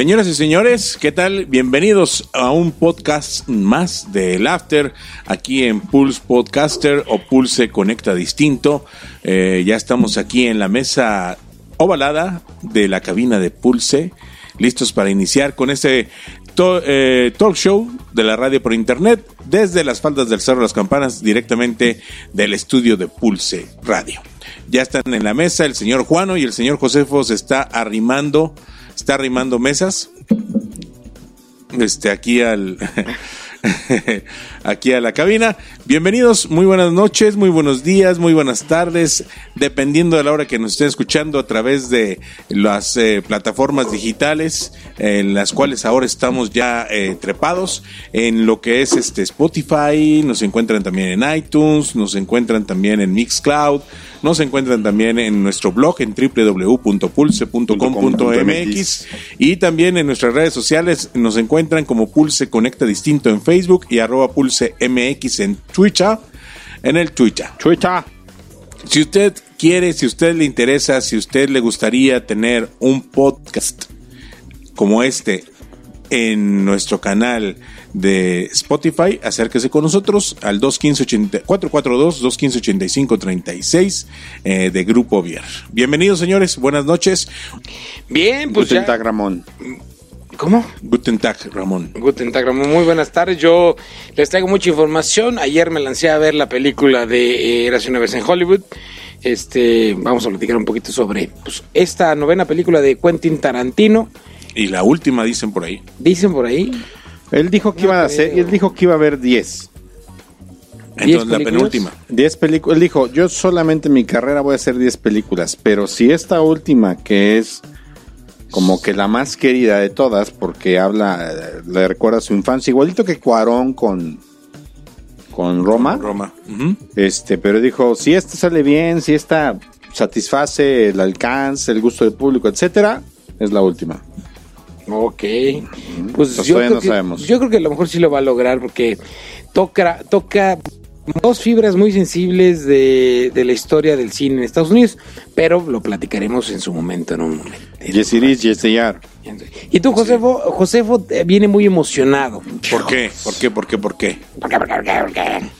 Señoras y señores, ¿qué tal? Bienvenidos a un podcast más del After aquí en Pulse Podcaster o Pulse Conecta Distinto. Eh, ya estamos aquí en la mesa ovalada de la cabina de Pulse, listos para iniciar con este eh, talk show de la radio por internet desde las faldas del Cerro de las Campanas directamente del estudio de Pulse Radio. Ya están en la mesa el señor Juano y el señor Josefo se está arrimando está arrimando mesas. Este, aquí al. aquí a la cabina. Bienvenidos, muy buenas noches, muy buenos días, muy buenas tardes, dependiendo de la hora que nos estén escuchando a través de las eh, plataformas digitales en las cuales ahora estamos ya eh, trepados en lo que es este Spotify, nos encuentran también en iTunes, nos encuentran también en Mixcloud, nos encuentran también en nuestro blog en www.pulse.com.mx y también en nuestras redes sociales nos encuentran como Pulse Conecta Distinto en Facebook y arroba Pulse MX en Twitter, en el Twitter. Twitter. Si usted quiere, si usted le interesa, si usted le gustaría tener un podcast como este en nuestro canal de Spotify, acérquese con nosotros al 442-215-8536 eh, de Grupo Vier. Bienvenidos, señores, buenas noches. Bien, pues Ramón. ¿Cómo? Guten Tag, Ramón. Guten Tag, Ramón. Muy buenas tardes. Yo les traigo mucha información. Ayer me lancé a ver la película de eh, una vez en Hollywood. Este, vamos a platicar un poquito sobre pues, esta novena película de Quentin Tarantino. Y la última dicen por ahí. Dicen por ahí. Él dijo que iba a hacer, él dijo que iba a haber 10. Entonces la penúltima. 10 películas. Él dijo, yo solamente en mi carrera voy a hacer 10 películas, pero si esta última que es como que la más querida de todas porque habla le recuerda su infancia igualito que Cuarón con con Roma. Roma. Este, pero dijo, si esta sale bien, si esta satisface el alcance, el gusto del público, etcétera, es la última. Ok. Pues yo creo, no que, sabemos. yo creo que a lo mejor sí lo va a lograr porque toca, toca dos fibras muy sensibles de, de la historia del cine en Estados Unidos, pero lo platicaremos en su momento, en un momento. Yes it is, yes they are. Y tú, Josefo, Josefo viene muy emocionado. ¿Por qué? ¿Por qué? ¿Por qué? ¿Por qué? ¿Por qué? ¿Por qué? ¿Por qué? ¿Por qué?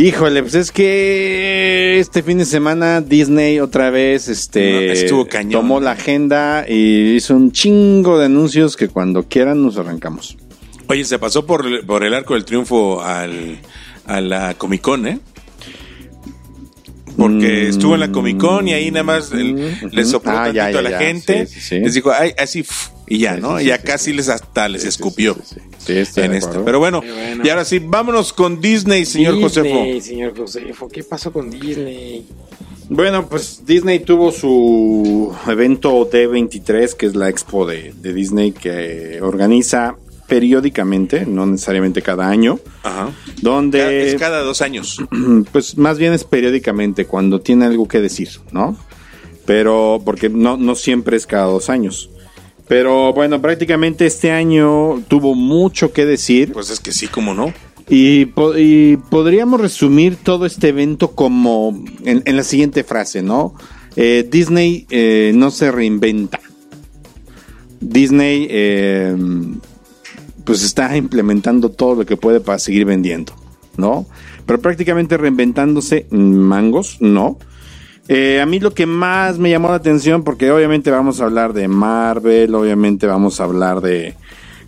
Híjole, pues es que este fin de semana Disney otra vez este No, estuvo cañón. tomó la agenda y hizo un chingo de anuncios que cuando quieran nos arrancamos. Oye, se pasó por, por el arco del triunfo al, a la Comic Con, ¿eh? Porque Mm. estuvo en la Comic Con y ahí nada más él- le sopló Ah, tantito ya, ya, a la ya. gente, Sí, sí, sí. les dijo, ay, así, y ya, Sí, ¿no? sí, y ya sí, les hasta les escupió sí, sí, sí. Sí, estoy en este. Pero bueno, y ahora sí, vámonos con Disney, señor Disney, Josefo. señor Josefo, ¿qué pasó con Disney? Bueno, pues Disney tuvo su evento D23, que es la expo de, de Disney que organiza periódicamente, no necesariamente cada año, Ajá. donde Es cada dos años. pues más bien es periódicamente cuando tiene algo que decir, ¿no? Pero porque no, no siempre es cada dos años. Pero bueno, prácticamente este año tuvo mucho que decir Pues es que sí, como no. y, po- y podríamos resumir todo este evento como en, en la siguiente frase, ¿no? Eh, Disney eh, no se reinventa. Disney eh, pues está implementando todo lo que puede para seguir vendiendo, ¿no? Pero prácticamente reinventándose mangos, no. Eh, a mí lo que más me llamó la atención, porque obviamente vamos a hablar de Marvel, obviamente vamos a hablar de,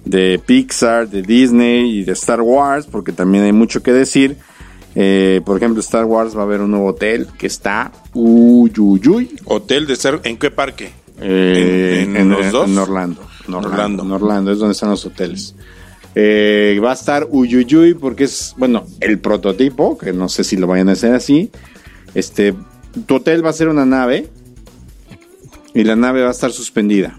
de Pixar, de Disney y de Star Wars, porque también hay mucho que decir. Eh, por ejemplo, Star Wars va a haber un nuevo hotel que está uy, uy, uy, Hotel de ser, ¿en qué parque? eh, ¿En- en los dos? en Orlando. En Orlando. En Orlando, es donde están los hoteles. Eh, va a estar Uyuyuy porque es, bueno, el prototipo, que no sé si lo vayan a hacer así. Este, tu hotel va a ser una nave y la nave va a estar suspendida.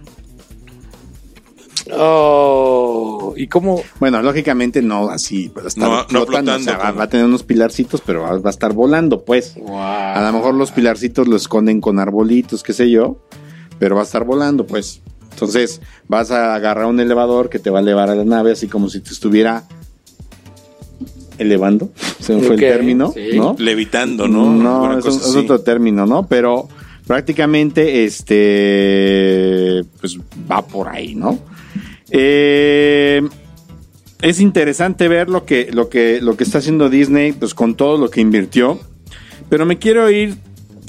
Oh, ¿y cómo? Bueno, lógicamente no así, va a estar No- no flotando, o sea, va, como- va a tener unos pilarcitos, pero va, va a estar volando, pues. A lo mejor los pilarcitos lo esconden con arbolitos, qué sé yo, pero va a estar volando, pues. Entonces, vas a agarrar un elevador que te va a elevar a la nave, así como si te estuviera elevando, se me fue el término, sí. ¿no? Levitando, ¿no? No, es, un- otro término, ¿no? Pero prácticamente, este, pues va por ahí, ¿no? Eh, es interesante ver lo que, lo que, lo que está haciendo Disney, pues con todo lo que invirtió. Pero me quiero ir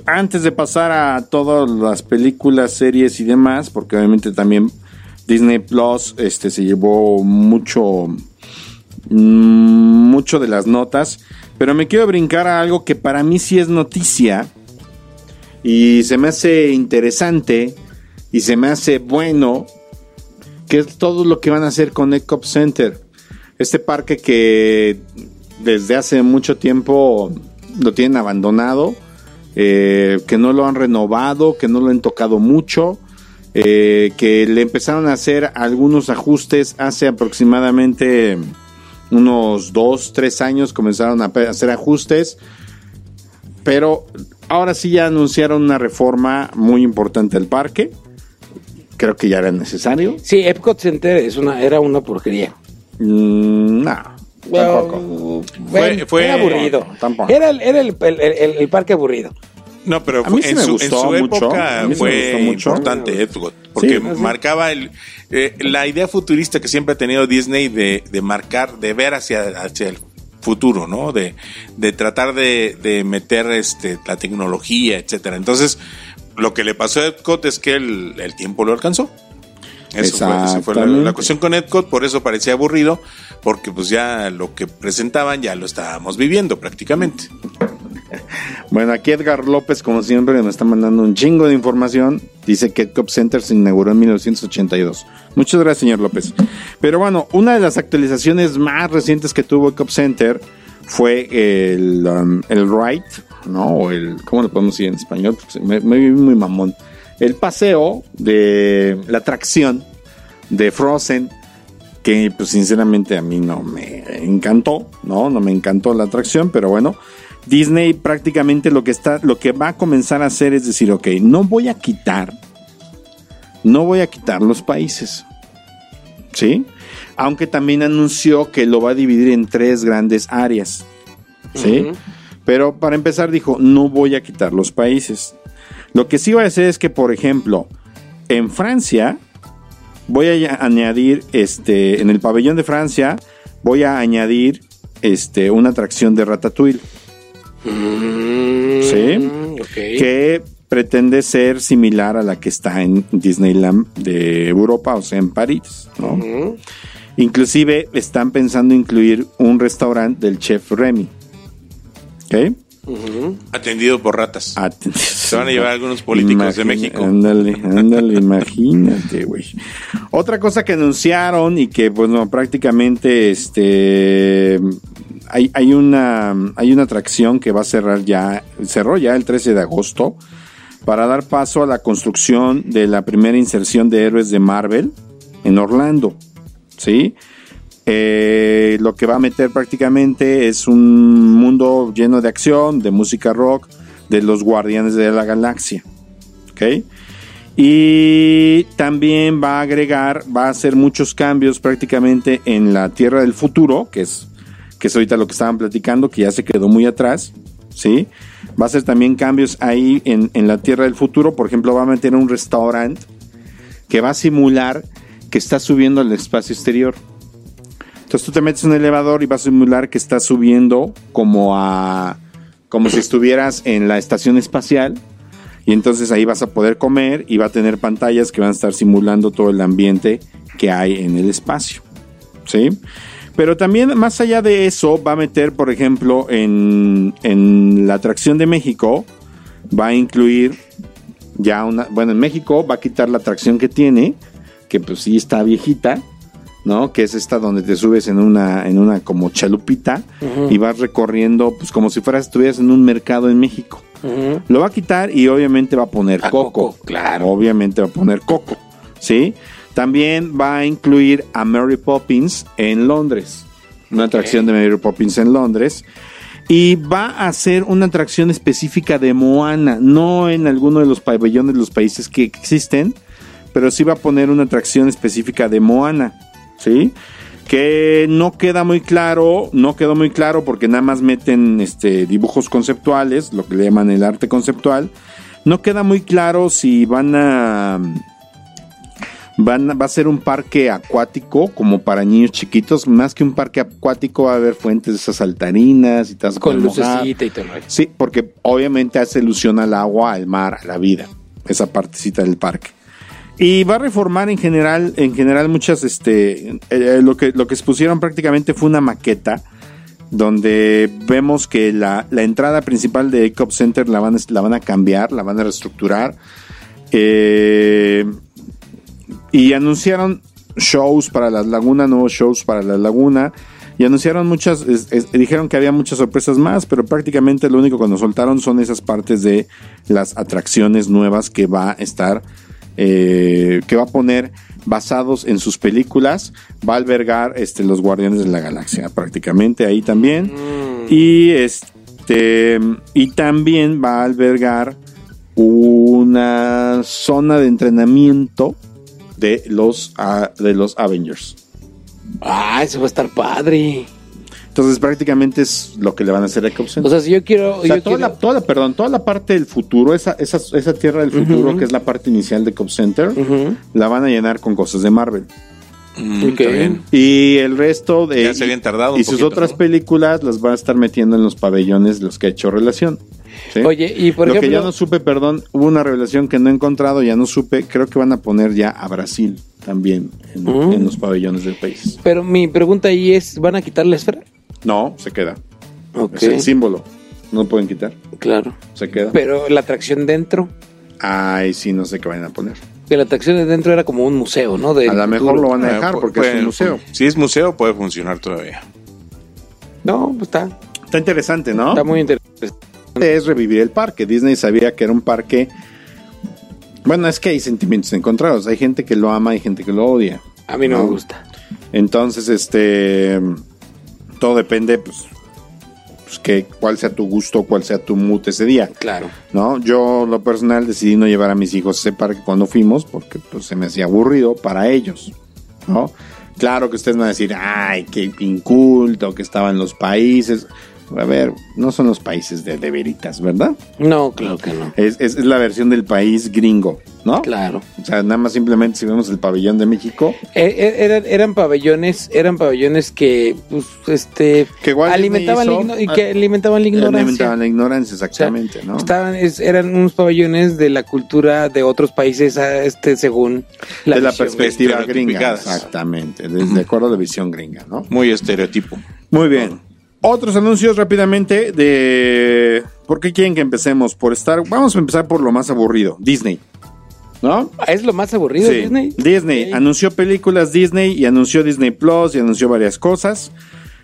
antes de pasar a todas las películas, series y demás, porque obviamente también Disney Plus, este, se llevó mucho, mm, mucho de las notas. Pero me quiero brincar a algo que para mí sí es noticia y se me hace interesante y se me hace bueno, que es todo lo que van a hacer con Epcot Center. Este parque que desde hace mucho tiempo lo tienen abandonado, eh, que no lo han renovado, que no lo han tocado mucho, eh, que le empezaron a hacer algunos ajustes hace aproximadamente unos dos, tres años comenzaron a hacer ajustes, pero ahora sí ya anunciaron una reforma muy importante al parque. Creo que ya era necesario. Sí, Epcot Center es una, era una porquería. Mm, no, tampoco. Bueno, fue- era aburrido. Tampoco. Era, el, era el, el- el- el parque aburrido. No, pero A mí fue- sí en, me su, en gustó su mucho, época a mí sí me fue gustó mucho. importante Epcot, porque sí. marcaba el, eh, la idea futurista que siempre ha tenido Disney de, de marcar, de ver hacia, hacia el futuro, ¿no? De, de tratar de, de meter este, la tecnología, etcétera. Entonces, lo que le pasó a Epcot es que el, el tiempo lo alcanzó. Eso fue, esa fue la, cuestión con Epcot, por eso parecía aburrido, porque pues ya lo que presentaban ya lo estábamos viviendo prácticamente. Bueno, aquí Edgar López, como siempre, me está mandando un chingo de información. Dice que Epcot Center se inauguró en 1982. Muchas gracias, señor López. Pero bueno, una de las actualizaciones más recientes que tuvo Epcot Center fue el, um, el ¿no? O el, ¿cómo lo podemos decir en español? Me, me vi muy mamón. El paseo de la atracción de Frozen, que pues sinceramente a mí no me encantó, ¿no? No me encantó la atracción, pero bueno, Disney prácticamente lo que está, lo que va a comenzar a hacer es decir, ok, no voy a quitar, no voy a quitar los países, ¿sí? Aunque también anunció que lo va a dividir en tres grandes áreas, ¿sí? Pero para empezar dijo, no voy a quitar los países. Lo que sí va a hacer es que, por ejemplo, en Francia, voy a añadir, este, en el pabellón de Francia, voy a añadir, este, una atracción de Ratatouille, Mm, Sí. que pretende ser similar a la que está en Disneyland de Europa, o sea, en París, ¿no? Inclusive están pensando incluir un restaurante del chef Remy. ¿Ok? Atendido por ratas. Se van a llevar algunos políticos de México. Ándale, ándale, imagínate, güey. Otra cosa que anunciaron y que, bueno, prácticamente, este, hay, hay una, hay una atracción que va a cerrar ya, cerró ya el 13 de agosto para dar paso a la construcción de la primera inserción de héroes de Marvel en Orlando, ¿sí? Eh, lo que va a meter prácticamente es un mundo lleno de acción, de música rock, de los Guardianes de la Galaxia. ¿Ok? Y también va a agregar, va a hacer muchos cambios prácticamente en la Tierra del Futuro, que es, que es ahorita lo que estaban platicando, que ya se quedó muy atrás. ¿Sí? Va a hacer también cambios ahí en, en la Tierra del Futuro. Por ejemplo, va a meter un restaurante que va a simular que está subiendo al espacio exterior. Entonces tú te metes en un elevador y vas a simular que estás subiendo como a como si estuvieras en la estación espacial y entonces ahí vas a poder comer y va a tener pantallas que van a estar simulando todo el ambiente que hay en el espacio. ¿Sí? Pero también, más allá de eso, va a meter, por ejemplo, en, en la atracción de México, va a incluir ya una. Bueno, en México va a quitar la atracción que tiene, que pues sí está viejita, ¿no? Que es esta donde te subes en una, en una como chalupita y vas recorriendo, pues como si fueras, estuvieras en un mercado en México. Lo va a quitar y obviamente va a poner A coco. Coco, claro. Obviamente va a poner coco, ¿sí? También va a incluir a Mary Poppins en Londres. Una atracción de Mary Poppins en Londres. Y va a hacer una atracción específica de Moana, no en alguno de los pabellones de los países que existen, pero sí va a poner una atracción específica de Moana, ¿sí? Que no queda muy claro, no quedó muy claro porque nada más meten este, dibujos conceptuales, lo que le llaman el arte conceptual. No queda muy claro si van a Van, va a ser un parque acuático como para niños chiquitos. Más que un parque acuático va a haber fuentes de esas saltarinas y tal. Con lucecita y todo. Sí, porque obviamente hace ilusión al agua, al mar, a la vida. Esa partecita del parque. Y va a reformar en general, en general muchas, este, eh, lo que lo que expusieron prácticamente fue una maqueta donde vemos que la, la entrada principal de Ecop Center la van, la van a cambiar, la van a reestructurar. Eh, y anunciaron shows para la laguna, nuevos shows para la laguna. Y anunciaron muchas, dijeron que había muchas sorpresas más, pero prácticamente lo único que nos soltaron son esas partes de las atracciones nuevas que va a estar, eh, que va a poner basados en sus películas. Va a albergar este, los Guardianes de la Galaxia prácticamente ahí también. Y este, y también va a albergar una zona de entrenamiento de los, ah, de los Avengers. Ah, eso va a estar padre. Entonces prácticamente es lo que le van a hacer a Ecop O Center. sea, si yo quiero. O sea, yo toda, quiero- la, toda la- perdón, toda la parte del futuro, esa, esa, esa tierra del futuro, que es la parte inicial de Cop Center, la van a llenar con cosas de Marvel. Mm, Ok. está bien. Y el resto de. Ya se habían tardado un Y sus poquito, otras ¿no? películas las van a estar metiendo en los pabellones de los que ha hecho relación. ¿sí? Oye, y por Lo ejemplo. que ya no supe, perdón, hubo una revelación que no he encontrado, ya no supe. Creo que van a poner ya a Brasil también en, en los pabellones del país. Pero mi pregunta ahí es: ¿van a quitar la esfera? No, se queda. Ok. Es el símbolo. No lo pueden quitar. Claro. Se queda. Pero la atracción dentro. Ay, sí, no sé qué vayan a poner. Que la atracción de dentro era como un museo, ¿no? Del a lo mejor lo van a Ah, dejar porque es un museo. Si es museo, puede funcionar todavía. No, pues está. Está interesante, ¿no? Está muy interesante. Es revivir el parque. Disney sabía que era un parque. Bueno, es que hay sentimientos encontrados. Hay gente que lo ama, hay gente que lo odia. A mí no, No. me gusta. Entonces, este. Todo depende, pues. pues que cuál sea tu gusto, cuál sea tu mood ese día. Claro. ¿no? Yo, lo personal, decidí no llevar a mis hijos a ese parque cuando fuimos porque pues, se me hacía aburrido para ellos, ¿no? Claro que ustedes van a decir, ay, qué inculto que estaban los países. A ver, no son los países de, de veritas, ¿verdad? No, claro que no. Es, es- es la versión del país gringo, ¿no? Claro. O sea, nada más simplemente si vemos el pabellón de México, Eh, eh, eran, eran pabellones, eran pabellones que, pues, este, Que igual alimentaban, la, Disney igno- y hizo- que alimentaban la ignorancia. alimentaban la ignorancia, O sea, exactamente, ¿no? Estaban, es- eran unos pabellones de la cultura de otros países, ah, este, según la, de la perspectiva gringa, exactamente, desde acuerdo a la visión gringa, ¿no? Muy estereotipo. Muy bien. Otros anuncios rápidamente de... ¿Por qué quieren que empecemos? Por estar... Vamos a empezar por lo más aburrido. Disney. ¿No? ¿Es lo más aburrido Sí. Disney? Disney. Anunció películas Disney y anunció Disney Plus y anunció varias cosas.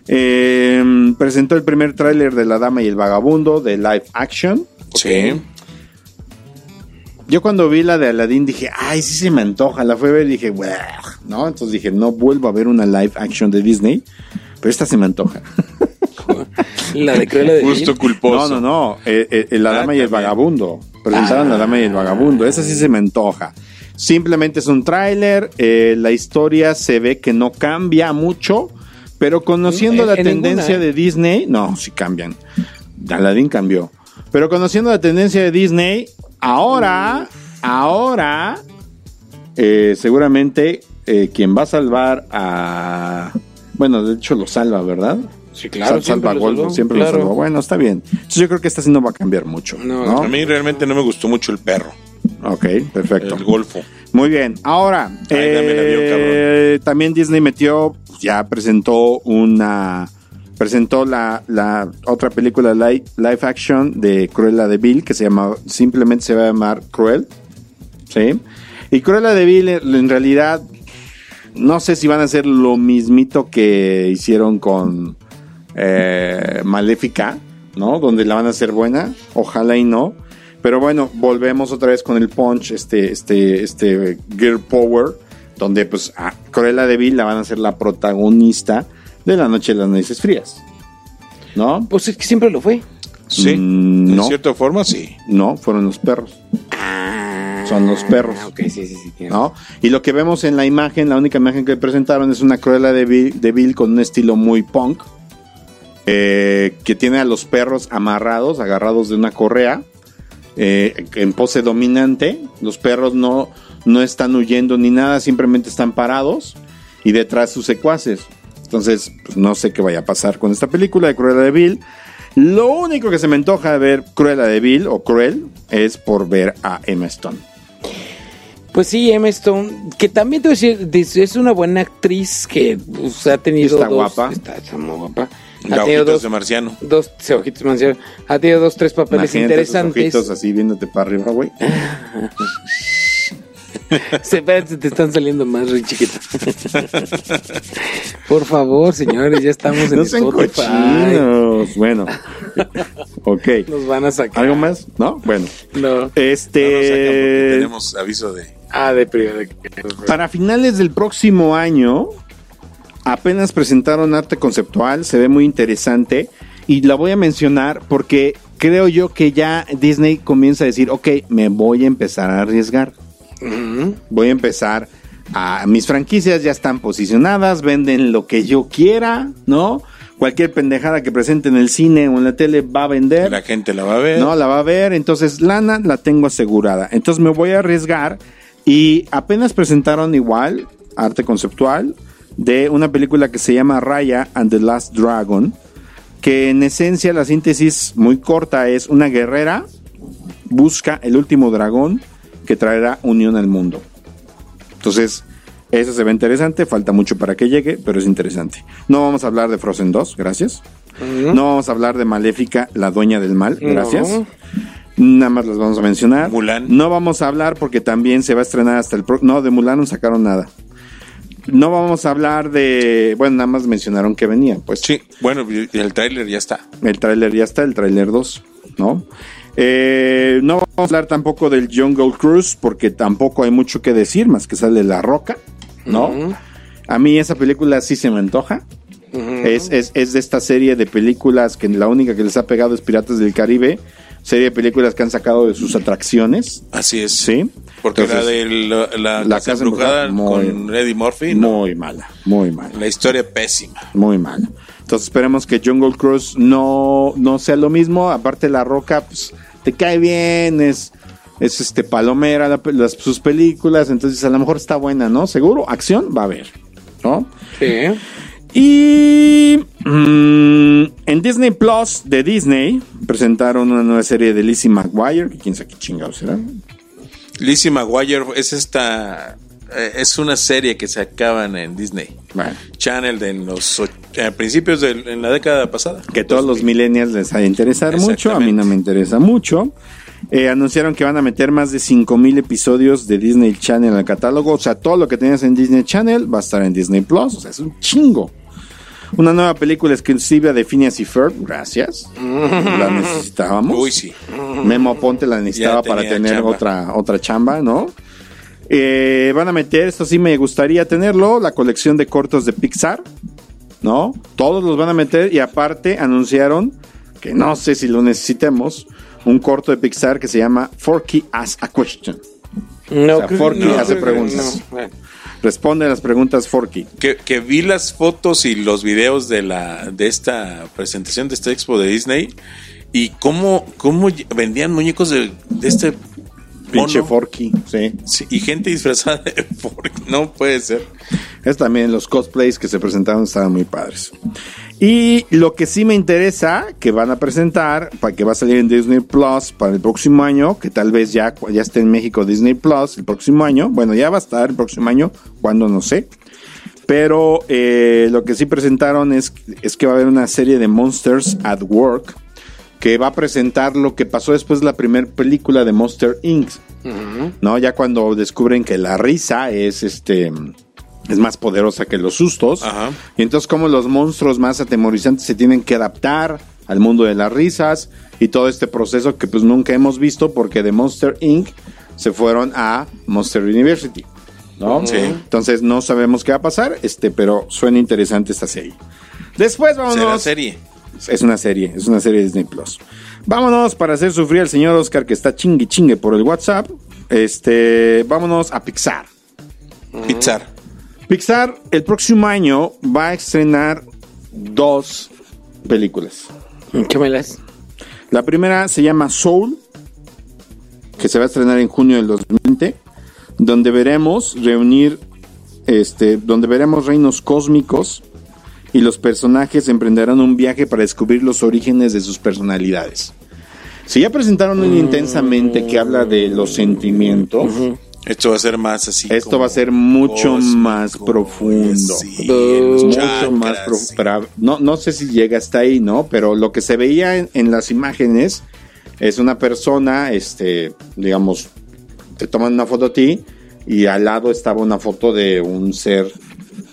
Eh, presentó el primer tráiler de La Dama y el Vagabundo de live action. Sí. Yo cuando vi la de Aladdin dije, ay, sí se me antoja. La fui a ver y dije, ¿no? Entonces dije, no vuelvo a ver una live action de Disney. Pero esta se me antoja. La de Cruella de culposo. No, no, no. eh, eh, la Ah, Dama y el también. Vagabundo. Presentaron La Dama y el Vagabundo. Esa sí se me antoja. Simplemente es un tráiler. eh, la historia se ve que no cambia mucho. Pero conociendo En- la en tendencia ninguna, ¿eh? de Disney, no, sí cambian. Aladdin cambió. Pero conociendo la tendencia de Disney, ahora, ahora, eh, seguramente eh, quien va a salvar a. Bueno, de hecho lo salva, ¿verdad? Sí, claro, Sal- siempre salva lo Gold, salvó, siempre claro. lo salvó. Bueno, está bien. Entonces yo creo que esta sí no va a cambiar mucho. No, No, A mí realmente no me gustó mucho el perro, Ok, perfecto. el golfo. Muy bien. Ahora, vio, eh, también Disney metió, ya presentó una, presentó la, la otra película live, live action de Cruella de Vil que se llama, simplemente se va a llamar Cruel. ¿Sí? Y Cruella de Vil en en realidad, no sé si van a hacer lo mismito que hicieron con eh, Maléfica, ¿no? Donde la van a hacer buena, ojalá y no. Pero bueno, volvemos otra vez con el punch, este, este, este Girl Power, donde pues a Cruella de Vil la van a ser la protagonista de la noche de las narices frías. ¿No? Pues es que siempre lo fue. Sí, Mm, en no. cierta forma sí. No, fueron los perros. Son los perros. Ah, ok, sí, sí, sí. tiene- ¿no? Y lo que vemos en la imagen, la única imagen que presentaron es una Cruella de Vil, de Vil con un estilo muy punk, eh, que tiene a los perros amarrados, agarrados de una correa, eh, en pose dominante. Los perros no, no están huyendo ni nada, simplemente están parados y detrás sus secuaces. Entonces, pues, no sé qué vaya a pasar con esta película de Cruella de Vil. Lo único que se me antoja de ver Cruella de Vil o Cruel es por ver a Emma Stone. Pues sí, Emma Stone, que también te voy a decir, es una buena actriz que pues, ha tenido Está dos- guapa. Está, está muy guapa. Ha tenido dos, de marciano. dos sí, ojitos mansión. Ha tenido dos, tres papeles Imagínate esos interesantes. ojitos así viéndote para arriba, güey. Se, espérate, te están saliendo más, Rey chiquito. Por favor, señores, ya estamos en No sean Spotify. cochinos. Bueno. ok. Nos van a sacar. ¿Algo más? ¿No? Bueno. No. Nos Este. tenemos aviso de... Ah, de privado. para finales del próximo año, apenas presentaron arte conceptual. Se ve muy interesante. Y la voy a mencionar porque creo yo que ya Disney comienza a decir: Ok, me voy a empezar a arriesgar. Voy a empezar a mis franquicias ya están posicionadas, venden lo que yo quiera, ¿no? Cualquier pendejada que presente en el cine o en la tele va a vender. La gente la va a ver. No, la va a ver, entonces lana la tengo asegurada. Entonces me voy a arriesgar y apenas presentaron igual arte conceptual de una película que se llama Raya and the Last Dragon, que en esencia la síntesis muy corta es una guerrera busca el último dragón que traerá unión al mundo. Entonces, eso se ve interesante, falta mucho para que llegue, pero es interesante. No vamos a hablar de Frozen 2, gracias. No vamos a hablar de Maléfica, la dueña del mal, gracias. No. Nada más las vamos a mencionar. Mulan. No vamos a hablar porque también se va a estrenar hasta el... pro- No, de Mulan no sacaron nada. No vamos a hablar de... Bueno, nada más mencionaron que venía. Pues Sí, bueno, el tráiler ya está. el tráiler ya está, el tráiler 2, ¿no? Eh, no vamos a hablar tampoco del Jungle Cruise porque tampoco hay mucho que decir más que sale La Roca, ¿no? A mí esa película sí se me antoja. es, es, es de esta serie de películas que la única que les ha pegado es Piratas del Caribe, serie de películas que han sacado de sus atracciones, Así es. ¿sí? Porque Entonces, la de la, la La Casa Casa Embrujada Embrujada, muy- con Eddie Murphy, no. muy mala, muy mala. la historia pésima. Muy mal. Entonces esperemos que Jungle Cruise no, no sea lo mismo. Aparte La Roca, pues, te cae bien, es, es este palomera la- las, sus películas, entonces a lo mejor está buena, ¿no? Seguro, acción va a haber, ¿no? Sí. Y mm, en Disney Plus de Disney presentaron una nueva serie de Lizzie McGuire, que quién sabe qué chingados será. Lizzie McGuire es esta... eh, es una serie que se acaban en Disney Bueno, Channel de los eh, principios de en la década pasada. que todos los millennials les ha de interesar mucho, a mí no me interesa mucho. Eh, anunciaron que van a meter más de 5000 episodios de Disney Channel al catálogo, o sea, todo lo que tenías en Disney Channel va a estar en Disney Plus, o sea, es un chingo. Una nueva película exclusiva de Phineas y Ferb, gracias. La necesitábamos. Uy, sí. Memo Ponte la necesitaba para tener chamba. otra otra chamba, ¿no? Eh, van a meter, esto sí me gustaría tenerlo, la colección de cortos de Pixar, ¿no? Todos los van a meter y aparte anunciaron, que no sé si lo necesitemos, un corto de Pixar que se llama Forky Ask a Question. No, O sea, creo- Forky no, hace preguntas. no. Responde a las preguntas Forky. Que, que vi las fotos y los videos de la de esta presentación de esta expo de Disney y cómo, cómo vendían muñecos de, de este Pinche mono. Forky, sí. Sí, y gente disfrazada de Forky. No puede ser. Es también los cosplays que se presentaron estaban muy padres. Y lo que sí me interesa, que van a presentar, para que va a salir en Disney Plus para el próximo año, que tal vez ya, ya esté en México Disney Plus el próximo año. Bueno, ya va a estar el próximo año, cuando no sé. Pero eh, lo que sí presentaron es, es que va a haber una serie de Monsters at Work que va a presentar lo que pasó después de la primera película de Monster Inc. ¿No? Ya cuando descubren que la risa es este es más poderosa que los sustos. Ajá. Y entonces como los monstruos más atemorizantes se tienen que adaptar al mundo de las risas y todo este proceso que pues nunca hemos visto porque de Monster Inc. se fueron a Monster University. ¿no? Sí. Entonces no sabemos qué va a pasar, este, pero suena interesante esta serie. Después Será vámonos. serie. Es una serie, es una serie de Disney Plus. Vámonos para hacer sufrir al señor Oscar que está chingue chingue por el WhatsApp. Este, vámonos a Pixar. Pixar. Pixar el próximo año va a estrenar dos películas. La primera se llama Soul, que se va a estrenar en junio del 2020, donde veremos reunir, este, donde veremos reinos cósmicos y los personajes emprenderán un viaje para descubrir los orígenes de sus personalidades. Si ya presentaron un intensamente que habla de los sentimientos, Esto va a ser más así. Esto como va a ser mucho cósmico, más profundo. sí, Mucho los mucho chakras, más pro- sí. pero no, no sé si llega hasta ahí, ¿no? Pero lo que se veía en, en las imágenes es una persona, este, digamos, te toman una foto a ti y al lado estaba una foto de un ser,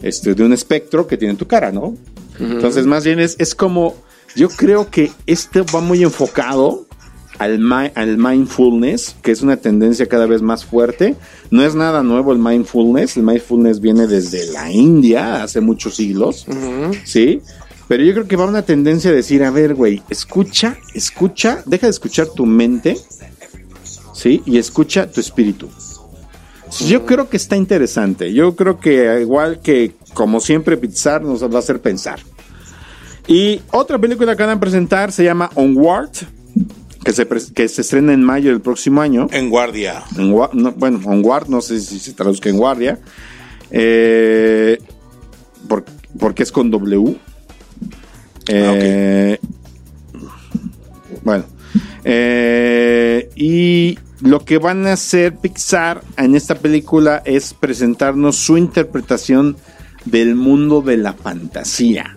este, de un espectro que tiene tu cara, ¿no? Entonces, más bien es, es como, yo creo que este va muy enfocado al, mi- al mindfulness, que es una tendencia cada vez más fuerte. No es nada nuevo el mindfulness, el mindfulness viene desde la India hace muchos siglos, ¿sí? Pero yo creo que va una tendencia a decir, a ver, güey, escucha, escucha, deja de escuchar tu mente, ¿sí? Y escucha tu espíritu. Yo creo que está interesante. Yo creo que igual que como siempre Pixar nos va a hacer pensar. Y otra película que van a presentar se llama Onward, que se, que se estrena en mayo del próximo año. En guardia. En gua- no, bueno, sé si se traduzca en guardia. Eh, por- porque es con W. Eh, Bueno. Eh, y lo que van a hacer Pixar en esta película es presentarnos su interpretación del mundo de la fantasía.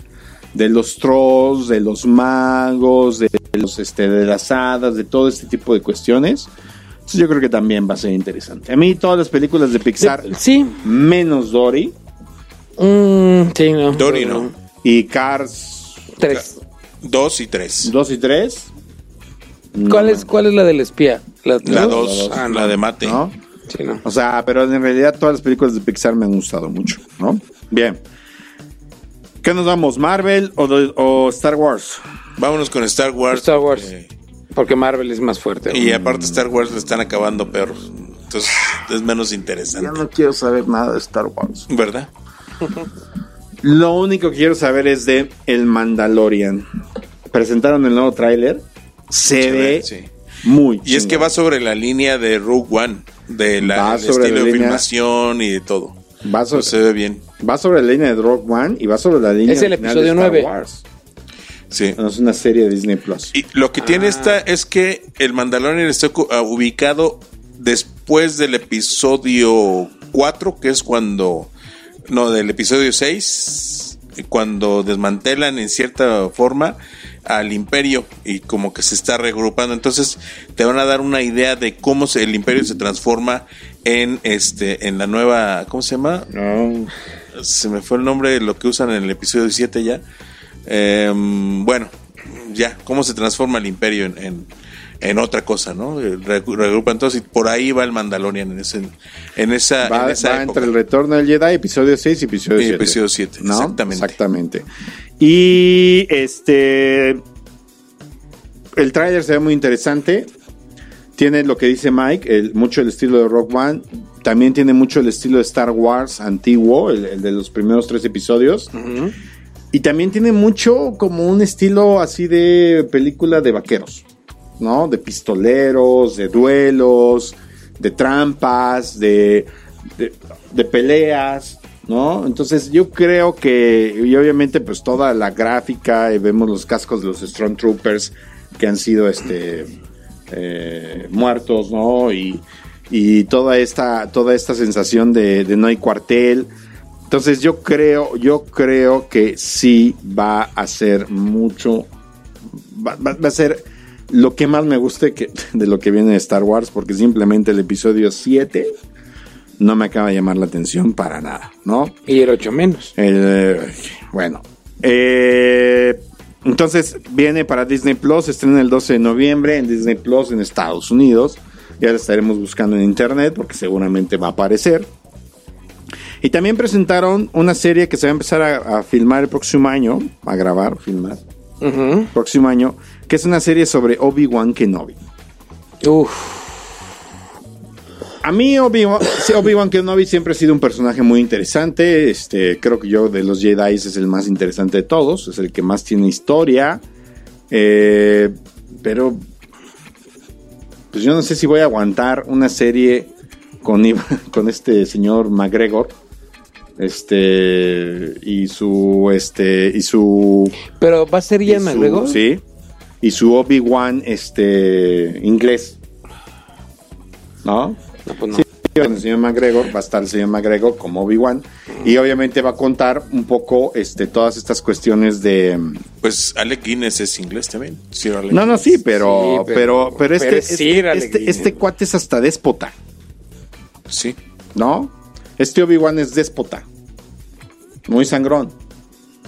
De los trolls, de los magos, de los este, de las hadas, de todo este tipo de cuestiones. Entonces yo creo que también va a ser interesante. A mí todas las películas de Pixar, Sí. menos Dory Mm, sí, no. Dory no. y Cars Tres. Dos y tres. 2 y 3. ¿Cuál, es, ¿Cuál es la del espía? La, La ¿no? dos, Ah, no. la de mate. ¿no? Sí, no. O sea, pero en realidad todas las películas de Pixar me han gustado mucho, ¿no? Bien. ¿Qué nos vamos? ¿Marvel o, de- o Star Wars? Vámonos con Star Wars. Star Wars. eh, Porque Marvel es más fuerte. y aparte Star Wars le están acabando perros. Entonces es menos Ya interesante. no quiero saber nada de Star Wars. ¿Verdad? Lo único que quiero saber es de El Mandalorian. Presentaron el nuevo tráiler. Se, ve sí. muy Y es que va sobre la línea de Rogue One, de la el estilo la de filmación y de todo. Va sobre, Pues se ve bien. va sobre la línea de Rogue One y va sobre la línea Es el original episodio de Star 9. Wars. Sí. No, es una serie de Disney Plus. Y lo que tiene esta es que el Mandalorian está ah, ubicado después del episodio 4, que es cuando. No, del episodio 6, cuando desmantelan en cierta forma al imperio y como que se está regrupando. Entonces te van a dar una idea de cómo se- el imperio se transforma en este en la nueva. ¿Cómo se llama? No. se me fue el nombre lo que usan en el episodio 7 ya. Em, bueno, ya, cómo se transforma el imperio en, en, en otra cosa, ¿no? Eh, re- Regrupa entonces, y por ahí va el Mandalorian en, ese, en esa, Va, en esa va época. entre el retorno del Jedi, episodio 6 y episodio Y 7. episodio siete, ¿no? exactamente. Exactamente. Y este. El tráiler se ve muy interesante. Tiene lo que dice Mike, el- mucho el estilo de Rock One. También tiene mucho el estilo de Star Wars antiguo, el, el de los primeros tres episodios. Y también tiene mucho como un estilo así de película de vaqueros, ¿no? De pistoleros, de duelos, de trampas, de, de, de peleas, ¿no? Entonces yo creo que, y obviamente pues toda la gráfica, y vemos los cascos de los Stormtroopers que han sido este eh, muertos, ¿no? Y, y toda esta, toda esta sensación de, de no hay cuartel. Entonces yo creo, yo creo que sí va a ser mucho, va, va- va a ser lo que más me guste que, de lo que viene de Star Wars, porque simplemente el episodio 7 no me acaba de llamar la atención para nada, ¿no? Y el 8 menos. El, eh, bueno, eh, entonces viene para Disney Plus, estrena el 12 de noviembre en Disney Plus en Estados Unidos. Ya la estaremos buscando en internet porque seguramente va a aparecer. Y también presentaron una serie que se va a empezar a, a filmar el próximo año, a grabar, filmar, próximo año, que es una serie sobre Obi-Wan Kenobi. Uf. A mí Obi-Wan Obi-Wan Kenobi siempre ha sido un personaje muy interesante. Este, creo que yo de los Jedi es el más interesante de todos. Es el que más tiene historia. Eh, pero pues yo no sé si voy a aguantar una serie con, este señor McGregor. Este y su este y su Pero va a ser Ian McGregor. Sí. Y su Obi-Wan este inglés. ¿No? No, pues no. Sí, el señor McGregor, va a estar el señor McGregor como Obi-Wan y obviamente va a contar un poco este, todas estas cuestiones de... Pues Alec Guinness es inglés también. Sir Alec No, no, sí, pero, Sí, pero, pero- pero, este, pero es Sir este, este, este cuate es hasta déspota. Sí. ¿no? Este Obi-Wan es déspota, muy sangrón,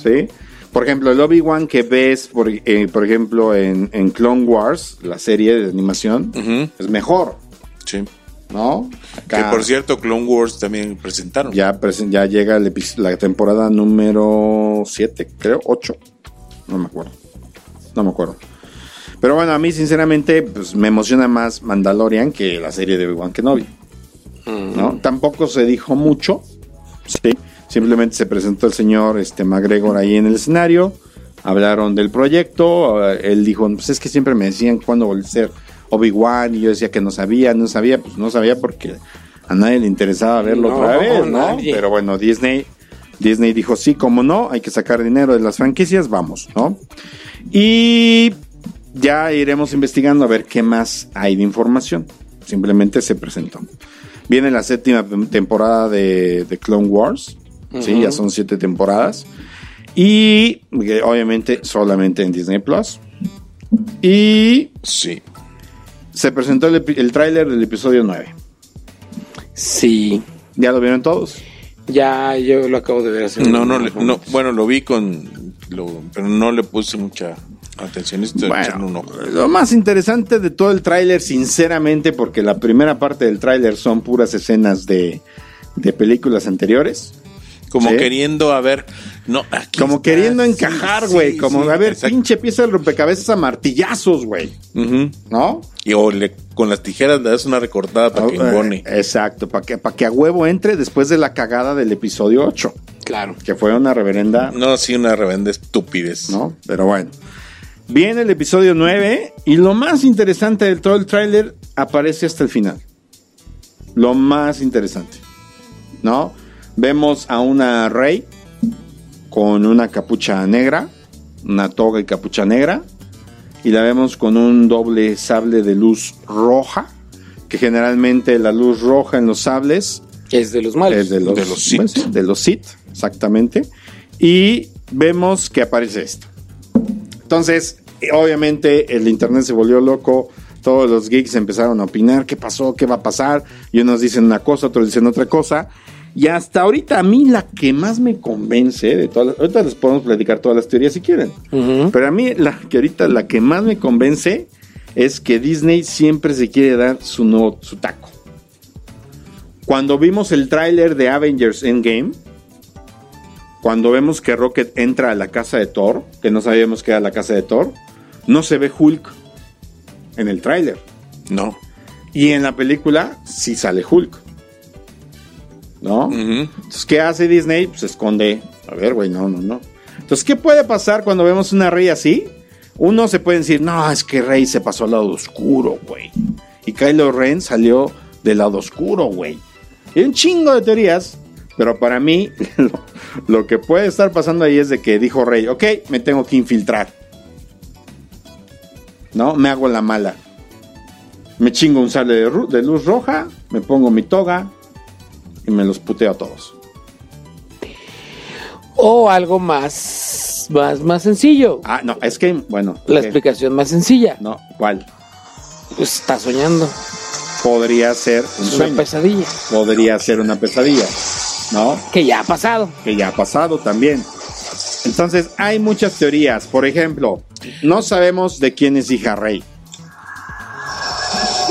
¿sí? Por ejemplo, el Obi-Wan que ves, por, eh, por ejemplo, en, en Clone Wars, la serie de animación, es mejor, Sí. ¿No? Que por cierto, Clone Wars también presentaron. Ya, presen- ya llega el la temporada número 7, creo, 8. No me acuerdo. No me acuerdo. Pero bueno, a mí sinceramente pues, me emociona más Mandalorian que la serie de Obi-Wan Kenobi. ¿no? Tampoco se dijo mucho. Sí. Simplemente se presentó el señor este, McGregor ahí en el escenario. Hablaron del proyecto. eh, Él dijo, pues es que siempre me decían cuándo volver a ser Obi-Wan. Y yo decía que no sabía, no sabía. Pues no sabía porque a nadie le interesaba verlo No, otra vez, ¿no? nadie. Pero bueno, Disney, Disney dijo, sí, como no, hay que sacar dinero de las franquicias, vamos, ¿no? Y ya iremos investigando a ver qué más hay de información. Simplemente se presentó. Viene la séptima temporada de, de Clone Wars. Sí, ya son siete temporadas. Y eh, obviamente solamente en Disney Plus. Y Sí. Se presentó el, epi- el tráiler del episodio 9. Sí. ¿Ya lo vieron todos? Ya, yo lo acabo de ver hace No, no, le- no, bueno, lo vi con, lo- pero no le puse mucha atención. Estoy echando un ojo. lo más interesante de todo el tráiler, sinceramente, porque la primera parte del tráiler son puras escenas de, de películas anteriores. Como Sí. queriendo, a ver, no, aquí Como está, queriendo encajar, sí, güey. como, sí, a ver, exacto. pinche pieza de rompecabezas a martillazos, güey. Ujú. ¿No? Y o le, con las tijeras le das una recortada para que embone. eh, Exacto, para que, para que a huevo entre después de la cagada del episodio 8, Claro. que fue una reverenda, No, sí, una revenda estupidez. ¿no? Pero bueno. Viene el episodio 9 y lo más interesante de todo el tráiler aparece hasta el final. Lo más interesante, ¿no? Vemos a una rey con una capucha negra, una toga y capucha negra, y la vemos con un doble sable de luz roja, que generalmente la luz roja en los sables Es de los malos. es de los, De los Sith. sí, de los Sith, exactamente. Y vemos que aparece esto. Entonces, obviamente, el internet se volvió loco. Todos los geeks empezaron a opinar qué pasó, qué va a pasar. Y unos dicen una cosa, otros dicen otra cosa. Y hasta ahorita a mí la que más me convence de todas las, ahorita les podemos platicar todas las teorías si quieren. Pero a mí la que ahorita la que más me convence es que Disney siempre se quiere dar su nuevo su taco. Cuando vimos el tráiler de Avengers Endgame, cuando vemos que Rocket entra a la casa de Thor, que no sabíamos que era la casa de Thor, no se ve Hulk en el tráiler. No. Y en la película sí sale Hulk. ¿No? Entonces, ¿qué hace Disney? Pues se esconde. A ver, güey, no, no, no. Entonces, ¿qué puede pasar cuando vemos una Rey así? Uno se puede decir, no, es que Rey se pasó al lado oscuro, güey. Y Kylo Ren salió del lado oscuro, güey. Hay un chingo de teorías Pero para mí, lo, lo que puede estar pasando ahí es de que dijo Rey, ok, me tengo que infiltrar. ¿No? Me hago la mala. Me chingo un sable de, de luz roja, me pongo mi toga y me los puteo a todos. O algo más, más, más sencillo. Ah, no, es que, bueno. La explicación más sencilla. No, ¿cuál? Pues está soñando. Podría ser un una sueño. pesadilla. Podría ser una pesadilla. ¿No? Que ya ha pasado. que ya ha pasado también. Entonces, hay muchas teorías. Por ejemplo, no sabemos de quién es hija Rey.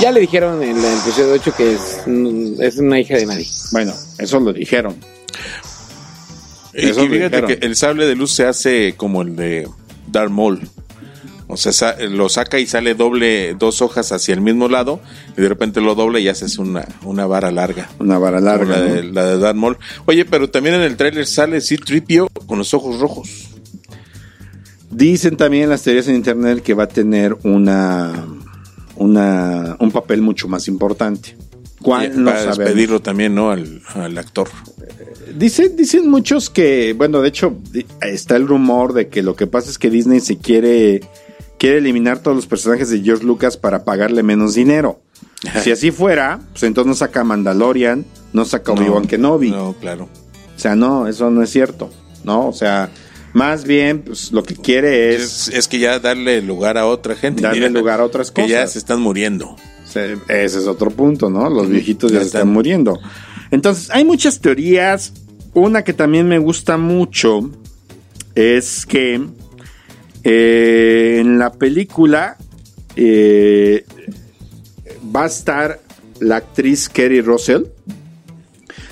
Ya le dijeron en el episodio 8 que es, es una hija de nadie. Bueno, eso lo dijeron. Y, Eso y me fíjate dijeron. que el sable de luz se hace como el de Darth Maul. O sea, sa- lo saca y sale doble, dos hojas hacia el mismo lado, y de repente lo doble y haces una, una vara larga. Una vara Como larga. la, ¿no? de, la de Darth Maul. Oye, pero también en el tráiler sale C-Tripio con los ojos rojos. Dicen también en las teorías en internet que va a tener una, una un papel mucho más importante. ¿Cuál? No para sabemos. despedirlo también, ¿no? Al, al actor. Dicen, dicen muchos que, bueno, de hecho, está el rumor de que lo que pasa es que Disney se quiere, quiere eliminar todos los personajes de George Lucas para pagarle menos dinero. Si así fuera, pues entonces no saca Mandalorian, no saca Obi-Wan Kenobi. No, claro. O sea, no, eso no es cierto, ¿no? O sea, más bien, pues lo que quiere es, Es, es que ya darle lugar a otra gente. Darle lugar a otras Que ya cosas. se están muriendo. se- ese es otro punto, ¿no? Los viejitos ya Ya se están están. muriendo. Entonces, hay muchas teorías. Una que también me gusta mucho es que eh, en la película eh, va a estar la actriz Kerry Russell,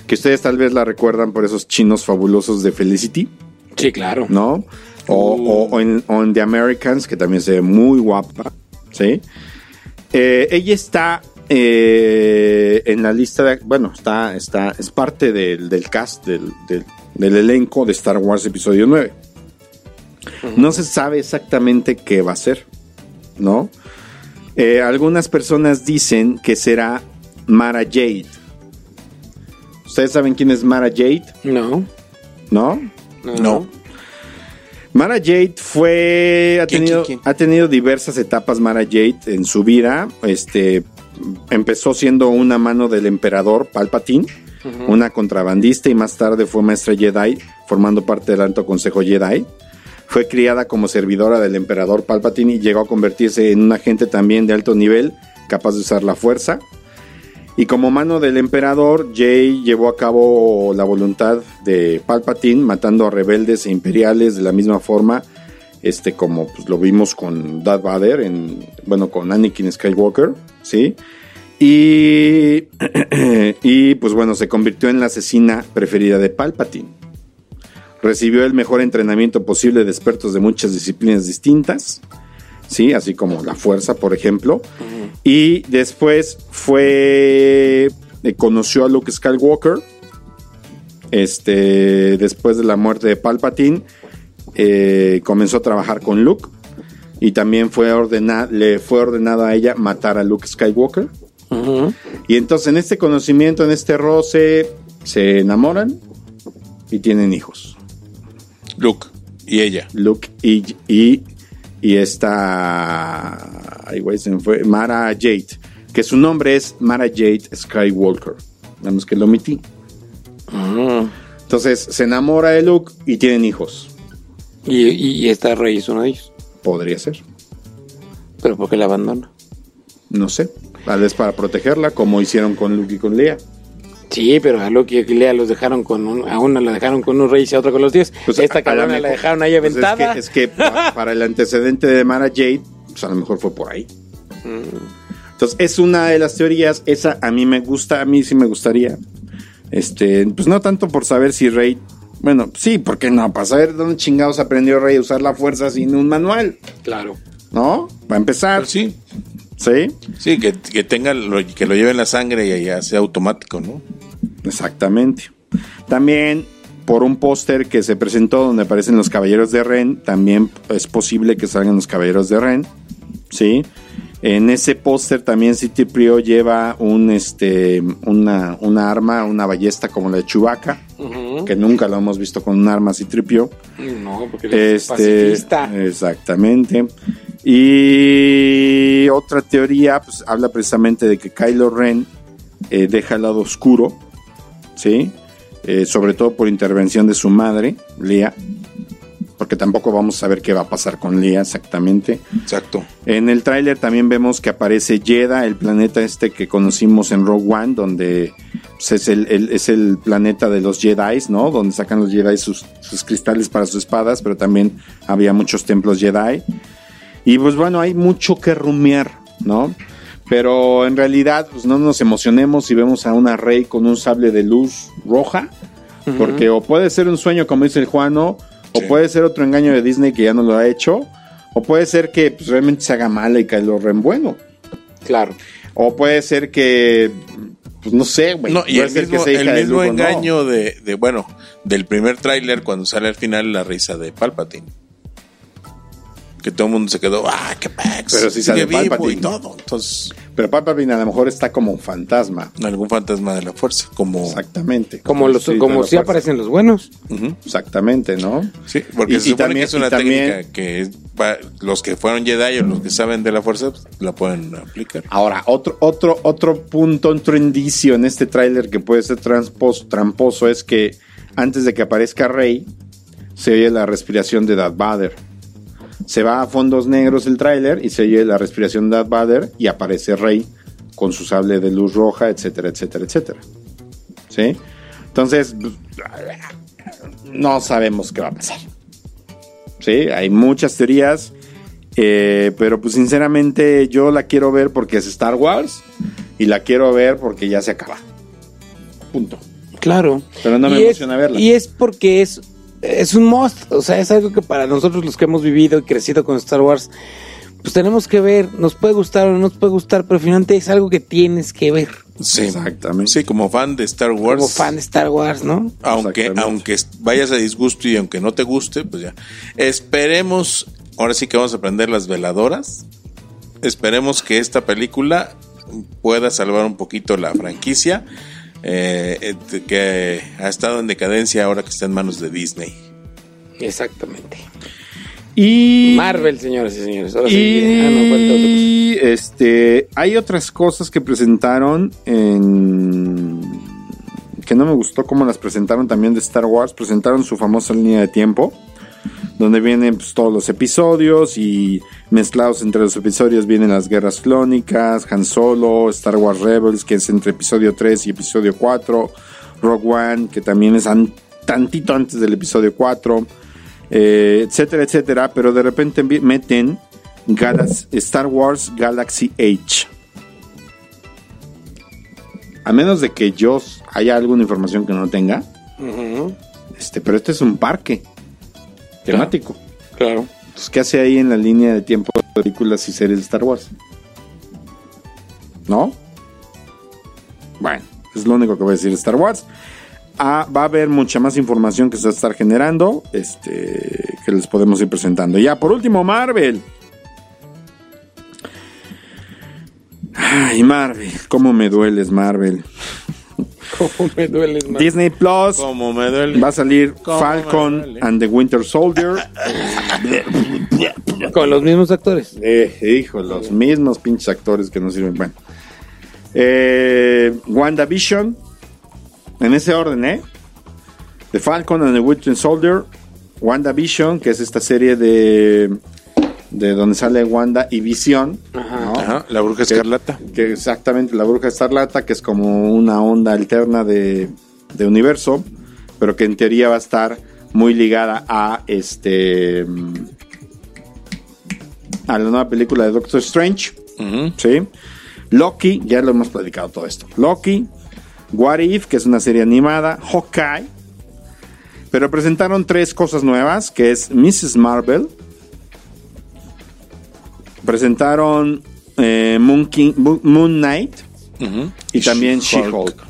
que ustedes tal vez la recuerdan por esos chinos fabulosos de Felicity. Sí, claro. ¿no? O, o- o en, o en The Americans, que también se ve muy guapa, ¿sí? Eh, ella está eh, en la lista de... Bueno, está, está, es parte del, del cast, del, del- del elenco de Star Wars Episodio 9. No se sabe exactamente qué va a ser, ¿no? Eh, algunas personas dicen que será Mara Jade. ¿Ustedes saben quién es Mara Jade? No. ¿No? No. Mara Jade fue ha ¿Quién, tenido quién, quién? ha tenido diversas etapas Mara Jade en su vida. Este empezó siendo una mano del emperador Palpatine, una contrabandista y más tarde fue maestra Jedi, formando parte del Alto Consejo Jedi. Fue criada como servidora del emperador Palpatine y llegó a convertirse en un agente también de alto nivel, capaz de usar la fuerza. Y como mano del emperador, Jay llevó a cabo la voluntad de Palpatine, matando a rebeldes e imperiales de la misma forma, este, como pues, lo vimos con Darth Vader, en, bueno, con Anakin Skywalker, ¿sí? Y, y pues bueno, se convirtió en la asesina preferida de Palpatine. Recibió el mejor entrenamiento posible de expertos de muchas disciplinas distintas, ¿sí? Así como la fuerza, por ejemplo. Y después fue. eh, conoció a Luke Skywalker. Este. Después de la muerte de Palpatine. eh, comenzó a trabajar con Luke. Y también fue ordena- le fue ordenado a ella matar a Luke Skywalker. Y entonces en este conocimiento, en este roce, se enamoran y tienen hijos. Luke y ella. Luke y, y, y esta. Ay, güey, se me fue. Mara Jade. Que su nombre es Mara Jade Skywalker. Más que lo omití. Ujú. Entonces se enamora de Luke y tienen hijos. Y, y esta rey es uno de ellos. Podría ser. Pero ¿por qué la abandona? No sé. Tal vez para protegerla, como hicieron con Luke y con Leia. Sí, pero a Loki y a Lea los dejaron con un, a una la dejaron con unos reyes y a otra con los diez. Pues, Esta a- a cabrona la mejor- dejaron ahí pues es aventada. que- es que, pa- para el antecedente de Mara Jade, pues a lo mejor fue por ahí. Entonces, es una de las teorías. Esa a mí me gusta, a mí sí me gustaría. Este, pues no tanto por saber si Rey. Bueno, sí, ¿por qué no? Para saber dónde chingados aprendió Rey a usar la fuerza sin un manual, Claro. ¿no? Va a empezar. Pero sí, Sí, sí, que, que tenga lo, que lo lleve en la sangre y ya sea automático, ¿no? exactamente. También por un póster que se presentó donde aparecen los caballeros de Ren, también es posible que salgan los caballeros de Ren, ¿sí? En ese póster también City Prio lleva un este una, una arma, una ballesta como la de Chewbacca, que nunca lo hemos visto con un arma así tripio. No, porque él es Este, pacifista. exactamente. Y otra teoría, pues habla precisamente de que Kylo Ren eh, deja el lado oscuro, ¿sí? Eh, sobre todo por intervención de su madre, Leia, porque tampoco vamos a saber qué va a pasar con Leia exactamente. Exacto. En el tráiler también vemos que aparece Jedha, el planeta este que conocimos en Rogue One, donde pues, es, el, el- es el planeta de los Jedi, ¿no? Donde sacan los Jedi sus, sus cristales para sus espadas, pero también había muchos templos Jedi. Y pues bueno, hay mucho que rumiar, ¿no? Pero en realidad, pues no nos emocionemos si vemos a una Rey con un sable de luz roja, porque o puede ser un sueño, como dice el Juano, o puede ser otro engaño de Disney que ya no lo ha hecho, o puede ser que pues, realmente se haga mala y Kylo Ren bueno, Claro. o puede ser que, pues no sé, güey. No, y el mismo, el de mismo no. engaño de, de, bueno, del primer tráiler cuando sale al final la risa de Palpatine. Que todo el mundo se quedó, ah, qué pex. Pero sí sale vivo Palpatine. y todo. Entonces, Pero Palpatine a lo mejor está como un fantasma. algún fantasma de la fuerza, como... Exactamente. Como los, como si fuerza. aparecen los buenos. Exactamente, ¿no? Sí, porque Y- se y supone también- que es una también- técnica que va- los que fueron Jedi o los que saben de la fuerza pues, la pueden aplicar. Ahora, otro, otro, otro punto, otro indicio en este tráiler que puede ser transpos- tramposo es que antes de que aparezca Rey, se oye la respiración de Darth Vader. Se va a fondos negros el tráiler y se oye la respiración de Darth Vader y aparece Rey con su sable de luz roja, etcétera, etcétera, etcétera. ¿Sí? Entonces, no sabemos qué va a pasar. ¿Sí? Hay muchas teorías. eh, pero pues sinceramente yo la quiero ver porque es Star Wars y la quiero ver porque ya se acaba. Punto. Claro. Pero no me Y es- emociona verla. Y es porque es, es un must. O sea, es algo que para nosotros los que hemos vivido y crecido con Star Wars, pues tenemos que ver. Nos puede gustar o no nos puede gustar, pero finalmente es algo que tienes que ver. Sí, Exactamente. Sí, como fan de Star Wars. Como fan de Star Wars, ¿no? Aunque, aunque vayas a disgusto y aunque no te guste, pues ya. Esperemos, ahora sí que vamos a prender las veladoras. Esperemos que esta película pueda salvar un poquito la franquicia eh, eh, que ha estado en decadencia ahora que está en manos de Disney. Exactamente. Y, Marvel, señores y señores. Ahora sí. y Ah, no, falta este, hay otras cosas que presentaron en que no me gustó cómo las presentaron también de Star Wars. Presentaron su famosa línea de tiempo, donde vienen pues, todos los episodios y mezclados entre los episodios vienen las guerras clónicas, Han Solo, Star Wars Rebels, que es entre episodio 3 y episodio 4, Rogue One, que también es an- tantito antes del episodio 4, eh, etcétera, etcétera, pero de repente meten Galax- Star Wars Galaxy Age. A menos de que yo haya alguna información que no tenga, este, pero este es un parque temático. Claro. Entonces, ¿qué hace ahí en la línea de tiempo de películas y series de Star Wars? ¿No? Bueno, es lo único que voy a decir de Star Wars. Ah, va a haber mucha más información que se va a estar generando, este, que les podemos ir presentando. Ya, por último, Marvel. Ay, Marvel, cómo me dueles, Marvel. ¿Cómo me duele? Disney Plus Como me duele. va a salir Falcon and the Winter Soldier. Con los mismos actores. Eh, hijo, los mismos pinches actores que no sirven. Bueno. Eh, WandaVision. En ese orden, ¿eh? The Falcon and the Winter Soldier. WandaVision, que es esta serie de. De donde sale Wanda y Visión. ¿no? Ajá, la bruja escarlata. Que exactamente la bruja escarlata, que es como una onda alterna de, de universo, pero que en teoría va a estar muy ligada a este. a la nueva película de Doctor Strange. ¿sí? Loki, ya lo hemos platicado todo esto. Loki, What If, que es una serie animada, Hawkeye. Pero presentaron tres cosas nuevas, que es Mrs. Marvel. Presentaron eh, Moon, King- Moon- Moon Knight y también She-Hulk. She-Hulk.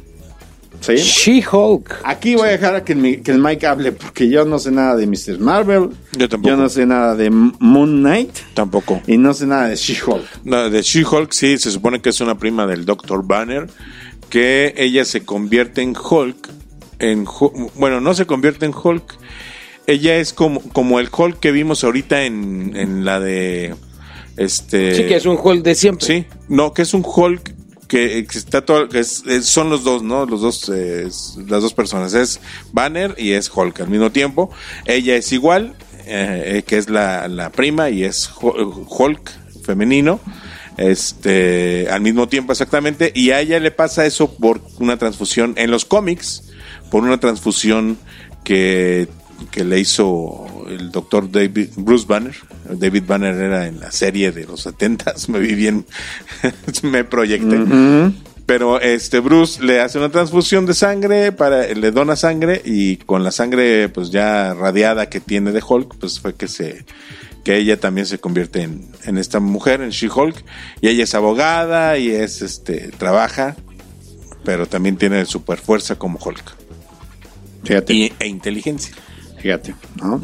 ¿Sí? She-Hulk. Aquí voy a dejar a que el, mi- que el Mike hable porque yo no sé nada de Mrs. Marvel. Yo tampoco. no sé nada de Moon Knight Tampoco. y no sé nada de She-Hulk. No, de She-Hulk sí, se supone que es una prima del Dr. Banner, que ella se convierte en Hulk en bueno, no se convierte en Hulk. Ella es como, como el Hulk que vimos ahorita en, en la de este Sí, que es un Hulk de siempre. Sí, no, que es un Hulk que, que está todo, que es- es- son los dos, ¿no? Los dos, eh, es- las dos personas. Es Banner y es Hulk al mismo tiempo. Ella es igual, eh, eh, que es la, la prima y es Hu- Hulk femenino. Este, al mismo tiempo exactamente. Y a ella le pasa eso por una transfusión en los cómics, por una transfusión que, que le hizo el doctor David, Bruce Banner. David Banner era en la serie de los 70 me vi bien, me proyecté. Pero este Bruce le hace una transfusión de sangre para le dona sangre y con la sangre pues ya radiada que tiene de Hulk, pues fue que se que ella también se convierte en, en esta mujer, en She-Hulk, y ella es abogada y es este trabaja, pero también tiene super fuerza como Hulk Fíjate, y, e inteligencia. Fíjate. ¿no?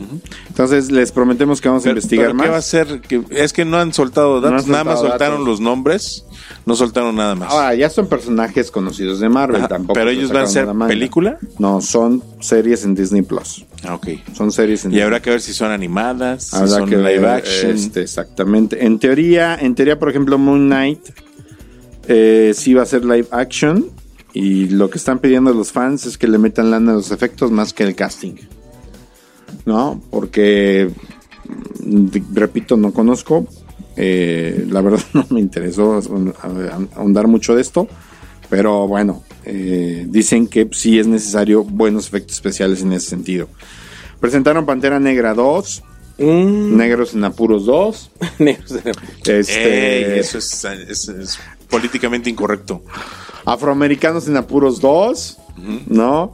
Entonces les prometemos que vamos a investigar pero ¿qué va a más. ser? Que- es que no han soltado No han datos, nada más soltaron los nombres, no soltaron nada más. Ahora, ya son personajes conocidos de Marvel, Ajá, tampoco. pero ellos van a ser película. No, son series en Disney Plus. Ah, ok. Son series en Y Disney habrá que ver si son animadas, si Habrá son que live ver, action. este, exactamente. En teoría, en teoría, por ejemplo, Moon Knight eh, sí va a ser live action. Y lo que están pidiendo los fans es que le metan lana a los efectos más que el casting. ¿No? Porque, mm, repito, no conozco. Eh, la verdad no me interesó ahon- ahondar mucho de esto. Pero bueno, eh, dicen que sí es necesario buenos efectos especiales en ese sentido. Presentaron Pantera Negra 2, Mm, Negros en Apuros 2. negros de la- Este, Ey, eso es, es- es políticamente incorrecto. Afroamericanos en Apuros 2, ¿no?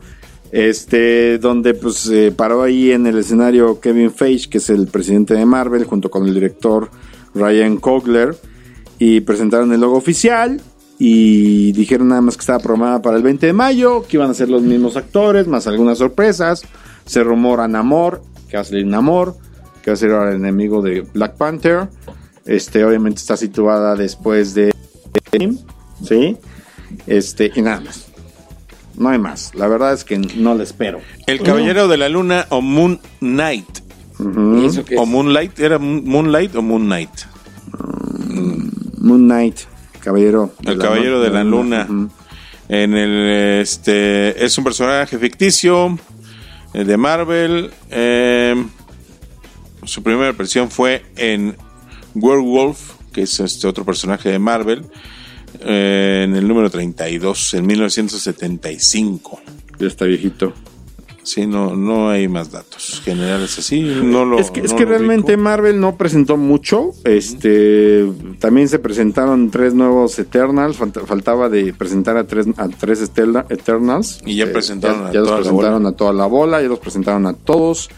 Este, donde pues eh, paró ahí en el escenario Kevin Feige, que es el presidente de Marvel, junto con el director Ryan Coogler, y presentaron el logo oficial y dijeron nada más que estaba programada para el 20 de mayo, que iban a ser los mismos actores, más algunas sorpresas. Se rumora Namor, que va a salir Namor, que va a ser el enemigo de Black Panther. Este, obviamente está situada después de ¿sí? Este, y nada más. No hay más. La verdad es que no le espero. El Caballero de la Luna o Moon Knight. ¿Y eso qué O es? Moonlight, ¿era Moon- Moonlight o Moon Knight? Moon Knight, caballero. El Caballero de la Luna. En el este es un personaje ficticio eh, de Marvel. eh, su primera aparición fue en Werewolf, que es este otro personaje de Marvel, eh, en el número 32, en 1975. Ya está viejito. Sí, no, no hay más datos generales así. No lo, es que, es no que lo realmente ubico. Marvel no presentó mucho. Este también se presentaron tres nuevos Eternals. Falta- faltaba de presentar a tres a tres Eterna- Eternals. Y ya Eh, presentaron ya, a ya los toda la presentaron a toda la bola, ya los presentaron a todos.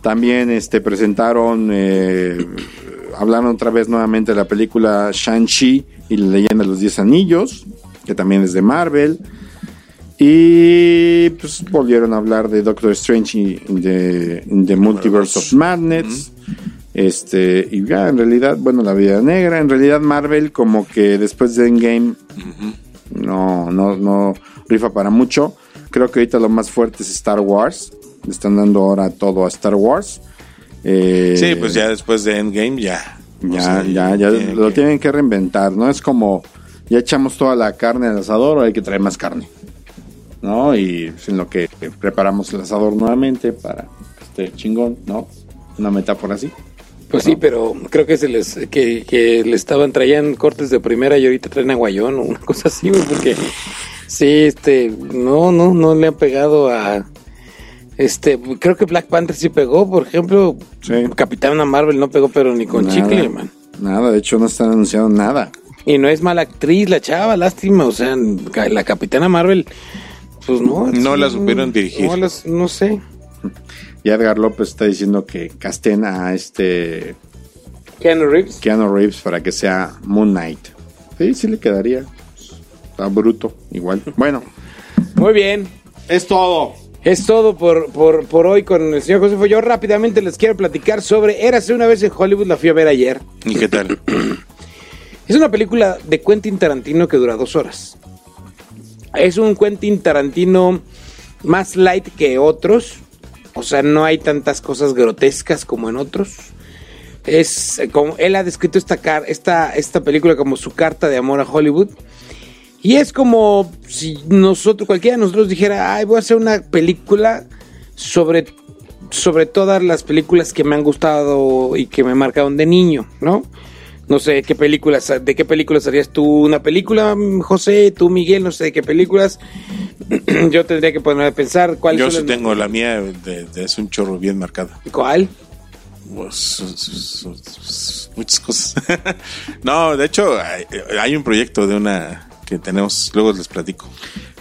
También este presentaron eh, hablaron otra vez nuevamente de la película Shang-Chi y la leyenda de los Diez Anillos, que también es de Marvel. Y pues volvieron a hablar de Doctor Strange y the, in the Multiverse of Madness. Este, y ya en realidad, bueno, la vida negra, en realidad Marvel como que después de Endgame no, no, no rifa para mucho. Creo que ahorita lo más fuerte es Star Wars. Le están dando ahora todo a Star Wars. Eh, Sí, pues ya después de Endgame ya. O ya, sea, ya, ya lo que- tienen que reinventar, ¿no? Es como, ya echamos toda la carne al asador, ahora hay que traer más carne, ¿no? Y en lo que preparamos el asador nuevamente para que esté chingón, ¿no? Una metáfora así. Pues sí, pero creo que se les que, que le estaban traían cortes de primera y ahorita traen aguayón o una cosa así, güey, porque sí, este, no, no, no le han pegado a este, creo que Black Panther sí pegó, por ejemplo, Sí. Capitana Marvel no pegó, pero ni con Nada, chicle, man. Nada, de hecho no están anunciando nada. Y no es mala actriz la chava, lástima, o sea, la Capitana Marvel, pues no. No la supieron dirigir. No, las- no sé. Y Edgar López está diciendo que casten a este Keanu Reeves. Keanu Reeves para que sea Moon Knight. Sí, sí le quedaría. Está bruto, igual. Bueno, Muy bien. es todo. Es todo por, por, por hoy con el señor Josefo. Yo rápidamente les quiero platicar sobre Érase una vez en Hollywood, la fui a ver ayer. ¿Y qué tal? Es una película de Quentin Tarantino que dura dos horas. Es un Quentin Tarantino más light que otros. O sea, no hay tantas cosas grotescas como en otros. Es como él ha descrito esta, car- esta, esta película como su carta de amor a Hollywood. Y es como si nosotros, cualquiera de nosotros dijera, ay, voy a hacer una película sobre, sobre todas las películas que me han gustado y que me marcaron de niño, ¿no? No sé qué películas, de qué películas harías tú una película, José, tú Miguel, no sé de qué películas. Yo tendría que ponerme a pensar cuál Yo sí tengo la mía, de, de- es un chorro bien marcado. ¿Cuál? Pues, su- su- su- muchas cosas. no, de hecho, hay, hay un proyecto de una que tenemos, luego les platico.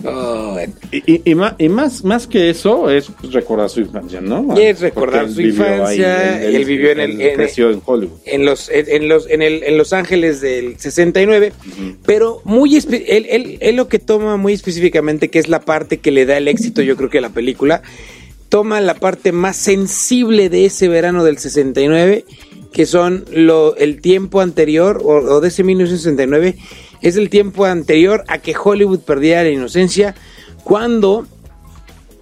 Oh, Y, y- y más, más que eso es recordar su infancia, ¿no? Y es recordar Porque su él infancia, ahí, él vivió en el- en- creció en Hollywood. en los en, en los en, el, en Los Ángeles del 69, pero muy él, él, él lo que toma muy específicamente que es la parte que le da el éxito, yo creo que a la película toma la parte más sensible de ese verano del 69, que son lo el tiempo anterior o, o de ese 1969 es el tiempo anterior a que Hollywood perdiera la inocencia cuando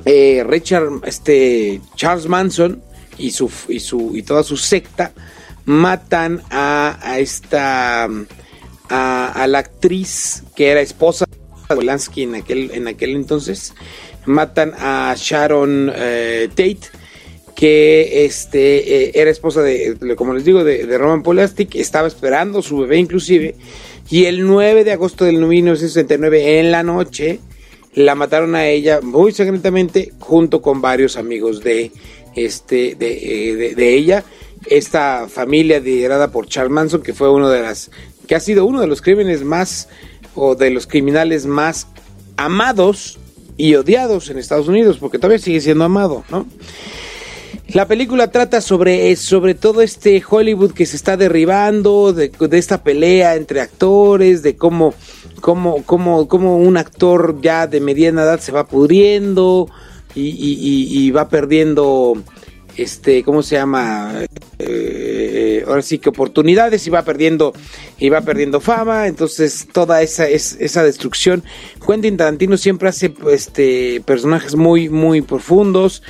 eh, Richard, este, Charles Manson y su y su y toda su secta matan a, esta a, la actriz que era esposa de Polanski en aquel en aquel entonces. Matan a Sharon eh, Tate que este eh, era esposa de como les digo de, de Roman Polanski estaba esperando su bebé inclusive y el 9 de agosto del 1969 en la noche la mataron a ella muy secretamente junto con varios amigos de este eh, de- de ella. Esta familia liderada por Charles Manson que fue uno de las que ha sido uno de los crímenes más o de los criminales más amados y odiados en Estados Unidos porque todavía sigue siendo amado no la película trata sobre, sobre todo este Hollywood que se está derribando, de, de esta pelea entre actores, de cómo, cómo, cómo, cómo un actor ya de mediana edad se va pudriendo y va perdiendo, este, ¿cómo se llama? Eh, ahora sí que oportunidades y va perdiendo y va perdiendo fama. Entonces toda esa es, esa destrucción. Quentin Tarantino siempre hace este personajes muy muy profundos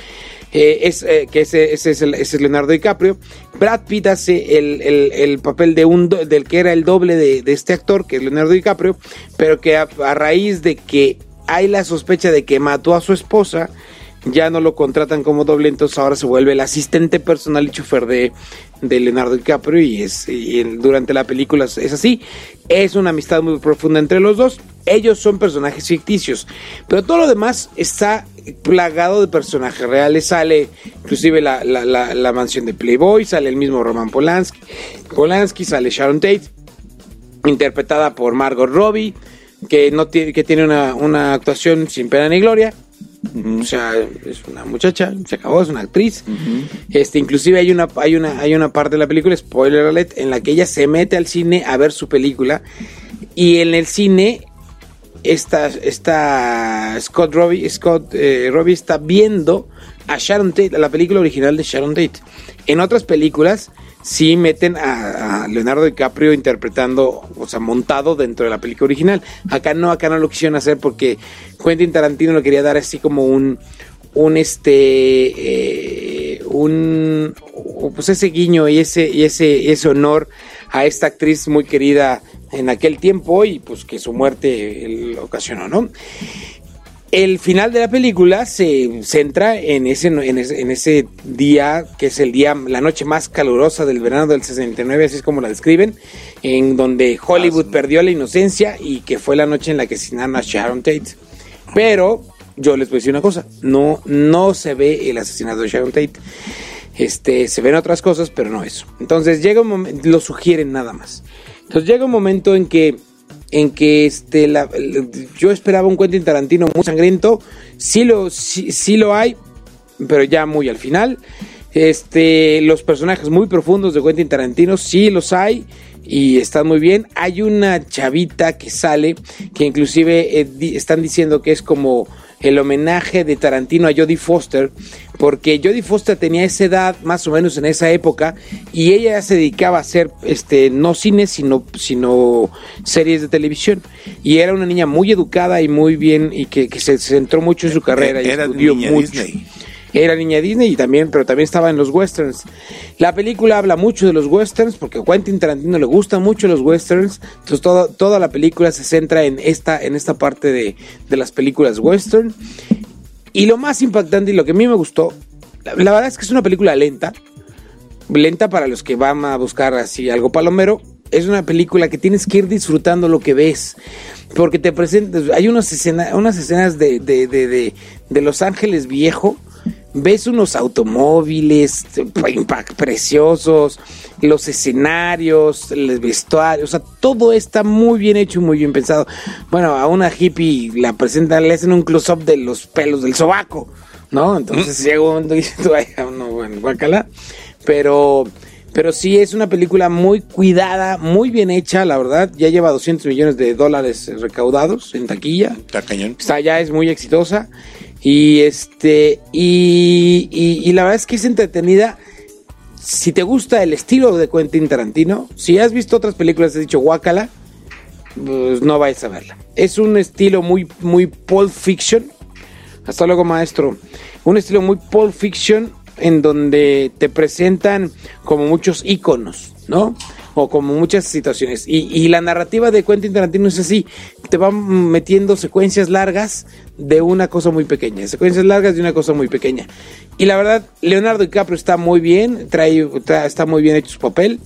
eh, es, eh, que ese, ese es el- ese es Leonardo DiCaprio. Brad Pitt hace el, el- el papel de un do- del que era el doble de, de este actor, que es Leonardo DiCaprio, pero que a, raíz de que hay la sospecha de que mató a su esposa, ya no lo contratan como doble, entonces ahora se vuelve el asistente personal y chofer de, de Leonardo DiCaprio y es y durante la película es así. Es una amistad muy profunda entre los dos. Ellos son personajes ficticios, pero todo lo demás está plagado de personajes reales. Sale inclusive la, la- mansión de Playboy, sale el mismo Roman Polanski, Polanski sale Sharon Tate, interpretada por Margot Robbie, que no tiene, que tiene una, una actuación sin pena ni gloria. O sea, es una muchacha, se acabó, es una actriz. Este, inclusive hay una, hay una, hay una parte de la película, spoiler alert, en la que ella se mete al cine a ver su película. Y en el cine, esta, esta Scott Robbie, Scott eh, Robbie está viendo a Sharon Tate, a la película original de Sharon Tate. En otras películas sí meten a, Leonardo DiCaprio interpretando, o sea, montado dentro de la película original. Acá no, acá no lo quisieron hacer porque Quentin Tarantino le quería dar así como un, un este, eh, un, pues ese guiño y ese, y ese, ese honor a esta actriz muy querida en aquel tiempo y pues que su muerte eh, ocasionó, ¿no? El final de la película se centra en ese, en ese, en ese día, que es el día, la noche más calurosa del verano del 69, así es como la describen, en donde Hollywood perdió la inocencia y que fue la noche en la que asesinaron a Sharon Tate. Pero yo les voy a decir una cosa, no, no se ve el asesinato de Sharon Tate. Este, se ven otras cosas, pero no eso. Entonces llega un momento, lo sugieren nada más. Entonces llega un momento en que en que este la- yo esperaba un Quentin Tarantino muy sangriento, sí lo sí, sí lo hay, pero ya muy al final. Este, los personajes muy profundos de Quentin Tarantino sí los hay y están muy bien. Hay una chavita que sale que inclusive eh, están diciendo que es como el homenaje de Tarantino a Jodie Foster, porque Jodie Foster tenía esa edad, más o menos en esa época, y ella ya se dedicaba a hacer este, no cine, sino, sino series de televisión. Y era una niña muy educada y muy bien, y que, que se centró mucho en su carrera y Era estudió niña mucho. Disney. Era niña Disney y también, pero también estaba en los westerns. La película habla mucho de los westerns porque a Quentin Tarantino le gustan mucho los westerns. Entonces toda, toda la película se centra en esta, en esta parte de, de las películas western. Y lo más impactante y lo que a mí me gustó, la, verdad es que es una película lenta. Lenta para los que van a buscar así algo palomero. Es una película que tienes que ir disfrutando lo que ves. Porque te presentas. Hay unas, escena- unas escenas de, de, de, de Los Ángeles viejo. Ves unos automóviles preciosos, los escenarios, el vestuario, o sea, todo está muy bien hecho, muy bien pensado. Bueno, a una hippie la presentan, le hacen un close-up de los pelos del sobaco, ¿no? Entonces llega un momento y dices tú, "Ay, no, bueno, guácala. Pero, pero sí es una película muy cuidada, muy bien hecha, la verdad. Ya lleva 200 millones de dólares recaudados en taquilla. Está cañón. Está, ya es muy exitosa. Y este, y, y- y la verdad es que es entretenida. Si te gusta el estilo de Quentin Tarantino, si has visto otras películas, has dicho guácala, pues no vayas a verla. Es un estilo muy, muy Pulp Fiction. Hasta luego, maestro. Un estilo muy Pulp Fiction en donde te presentan como muchos iconos, ¿no? O como muchas situaciones. Y, y la narrativa de Quentin Tarantino es así. Te van metiendo secuencias largas de una cosa muy pequeña. Secuencias largas de una cosa muy pequeña. Y la verdad, Leonardo DiCaprio está muy bien. Trae, trae- está muy bien hecho su papel.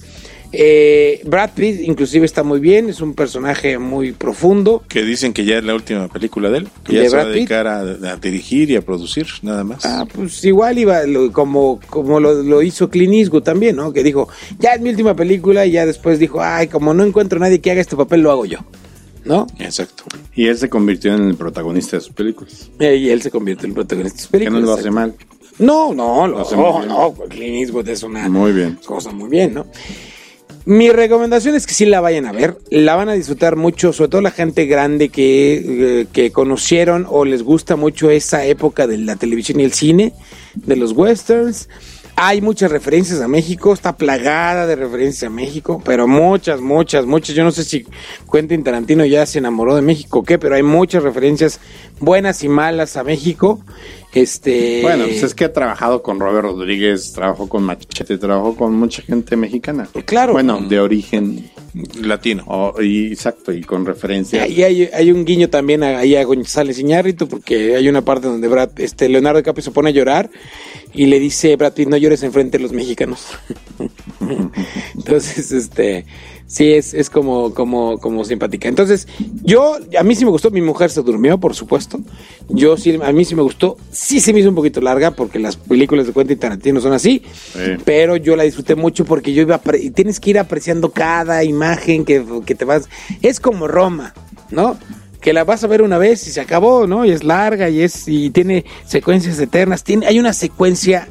Eh, Brad Pitt inclusive está muy bien. Es un personaje muy profundo. Que dicen que ya es la última película de él. Que ¿De ya se va a dedicar a, a dirigir y a producir, nada más. Ah, pues igual iba como, como lo, lo hizo Clint Eastwood también, ¿no? Que dijo, ya es mi última película y ya después dijo, ay, como no encuentro a nadie que haga este papel, lo hago yo, ¿no? Exacto. Y él se convirtió en el protagonista de sus películas. Eh, Y él se convierte en el protagonista de sus Que películas. no lo hace mal. No, no, lo Lo hace no, no, Clint Eastwood es una Muy bien. cosa muy bien, ¿no? Mi recomendación es que sí la vayan a ver, la van a disfrutar mucho, sobre todo la gente grande que, eh, que conocieron o les gusta mucho esa época de la televisión y el cine, de los westerns. Hay muchas referencias a México, está plagada de referencias a México, pero muchas, muchas, muchas. Yo no sé si Quentin Tarantino ya se enamoró de México o qué, pero hay muchas referencias buenas y malas a México. Este, Bueno, pues es que ha trabajado con Robert Rodríguez, trabajó con Machete, trabajó con mucha gente mexicana. Claro. Bueno, de origen. Latino. oh, y, exacto, y con referencia. Y hay, hay un guiño también a- ahí a González Iñárritu, porque hay una parte donde Brad, este, Leonardo DiCaprio se pone a llorar y le dice Brad Pitt, no llores enfrente de los mexicanos. Entonces, este, sí, es, es como, como, como simpática. Entonces, yo, a mí sí me gustó, mi mujer se durmió, por supuesto. Yo sí, a mí sí me gustó. Sí se me hizo un poquito larga, porque las películas de Quentin Tarantino son así. Sí. Pero yo la disfruté mucho porque yo iba, y tienes que ir apreciando cada imagen que, que te vas. Es como Roma, ¿no? Que la vas a ver una vez y se acabó, ¿no? Y es larga y es y tiene secuencias eternas. Tiene, hay una secuencia,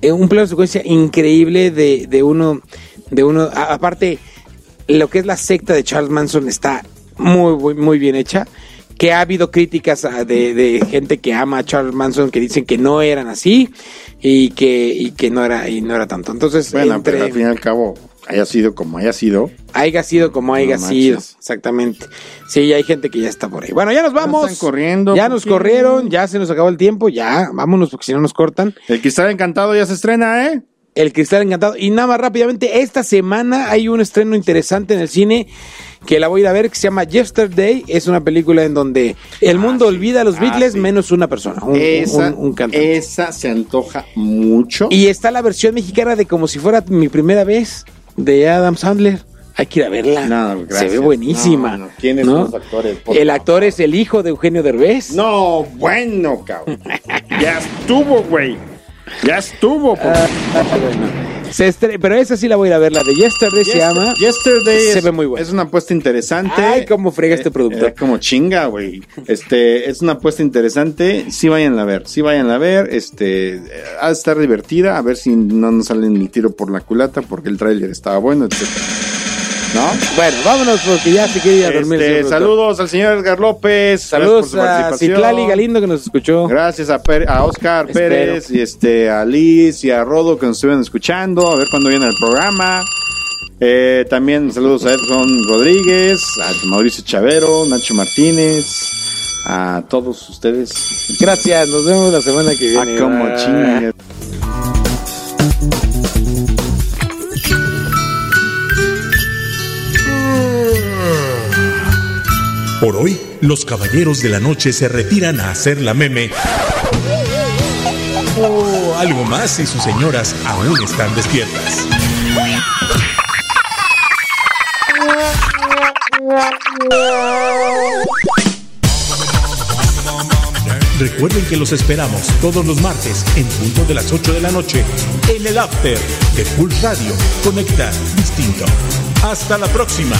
eh, un plano de secuencia increíble de, de uno, de uno. a- aparte, lo que es la secta de Charles Manson está muy, muy, muy bien hecha. Que ha habido críticas de, de gente que ama a Charles Manson que dicen que no eran así y que, y que no era, y no era tanto. Entonces, Bueno, entre, pero al fin y al cabo, haya sido como haya sido. haya sido como haya No sido. manches. Exactamente. Sí, hay gente que ya está por ahí. Bueno, ya nos vamos. están corriendo, Ya nos corrieron, ya se nos acabó el tiempo, ya, vámonos porque si no nos cortan. El Cristal Encantado ya se estrena, ¿eh? El Cristal Encantado. Y nada más rápidamente, esta semana hay un estreno interesante en el cine que la voy a ir a ver que se llama Yesterday. Es una película en donde el mundo olvida a los Ah, Beatles sí. menos una persona, un, esa, un- un cantante. esa se antoja mucho. Y está la versión mexicana de como si fuera mi primera vez de Adam Sandler. Hay que ir a verla. No, Se ve buenísima. No, no. ¿Quiénes son los actores? El actor es el hijo de Eugenio Derbez. No, bueno, cabrón. ya estuvo, güey. Ya estuvo. por- Ah. Se estre- pero esa sí la voy a ir a ver, la de Yesterday se Yester- llama. Yesterday Se es, ve muy buena. es una apuesta interesante. Ay, cómo frega este productor. Eh, como chinga, güey. Este, es una apuesta interesante. Sí vayan a ver, sí vayan a ver. Este, eh, ha de estar divertida. A ver si no nos salen el tiro por la culata porque el tráiler estaba bueno, etcétera. ¿No? Bueno, vámonos porque ya se quiere ir a dormir. Este, saludos al señor Edgar López. Saludos gracias por su a participación. Citlali Galindo que nos escuchó. Gracias a, Per- a Oscar Espero. Pérez y este a Liz y a Rodo que nos estuvieron escuchando, a ver cuándo viene el programa. Eh, también saludos a Edson Rodríguez, a Mauricio Chavero, Nacho Martínez, a todos ustedes. Gracias, nos vemos la semana que Ah, viene. como Bye. Por hoy, los caballeros de la noche se retiran a hacer la meme. O algo más si sus señoras aún están despiertas. Recuerden que los esperamos todos los martes en punto de las 8 de la noche en el After de Pulse Radio. Conecta distinto. Hasta la próxima.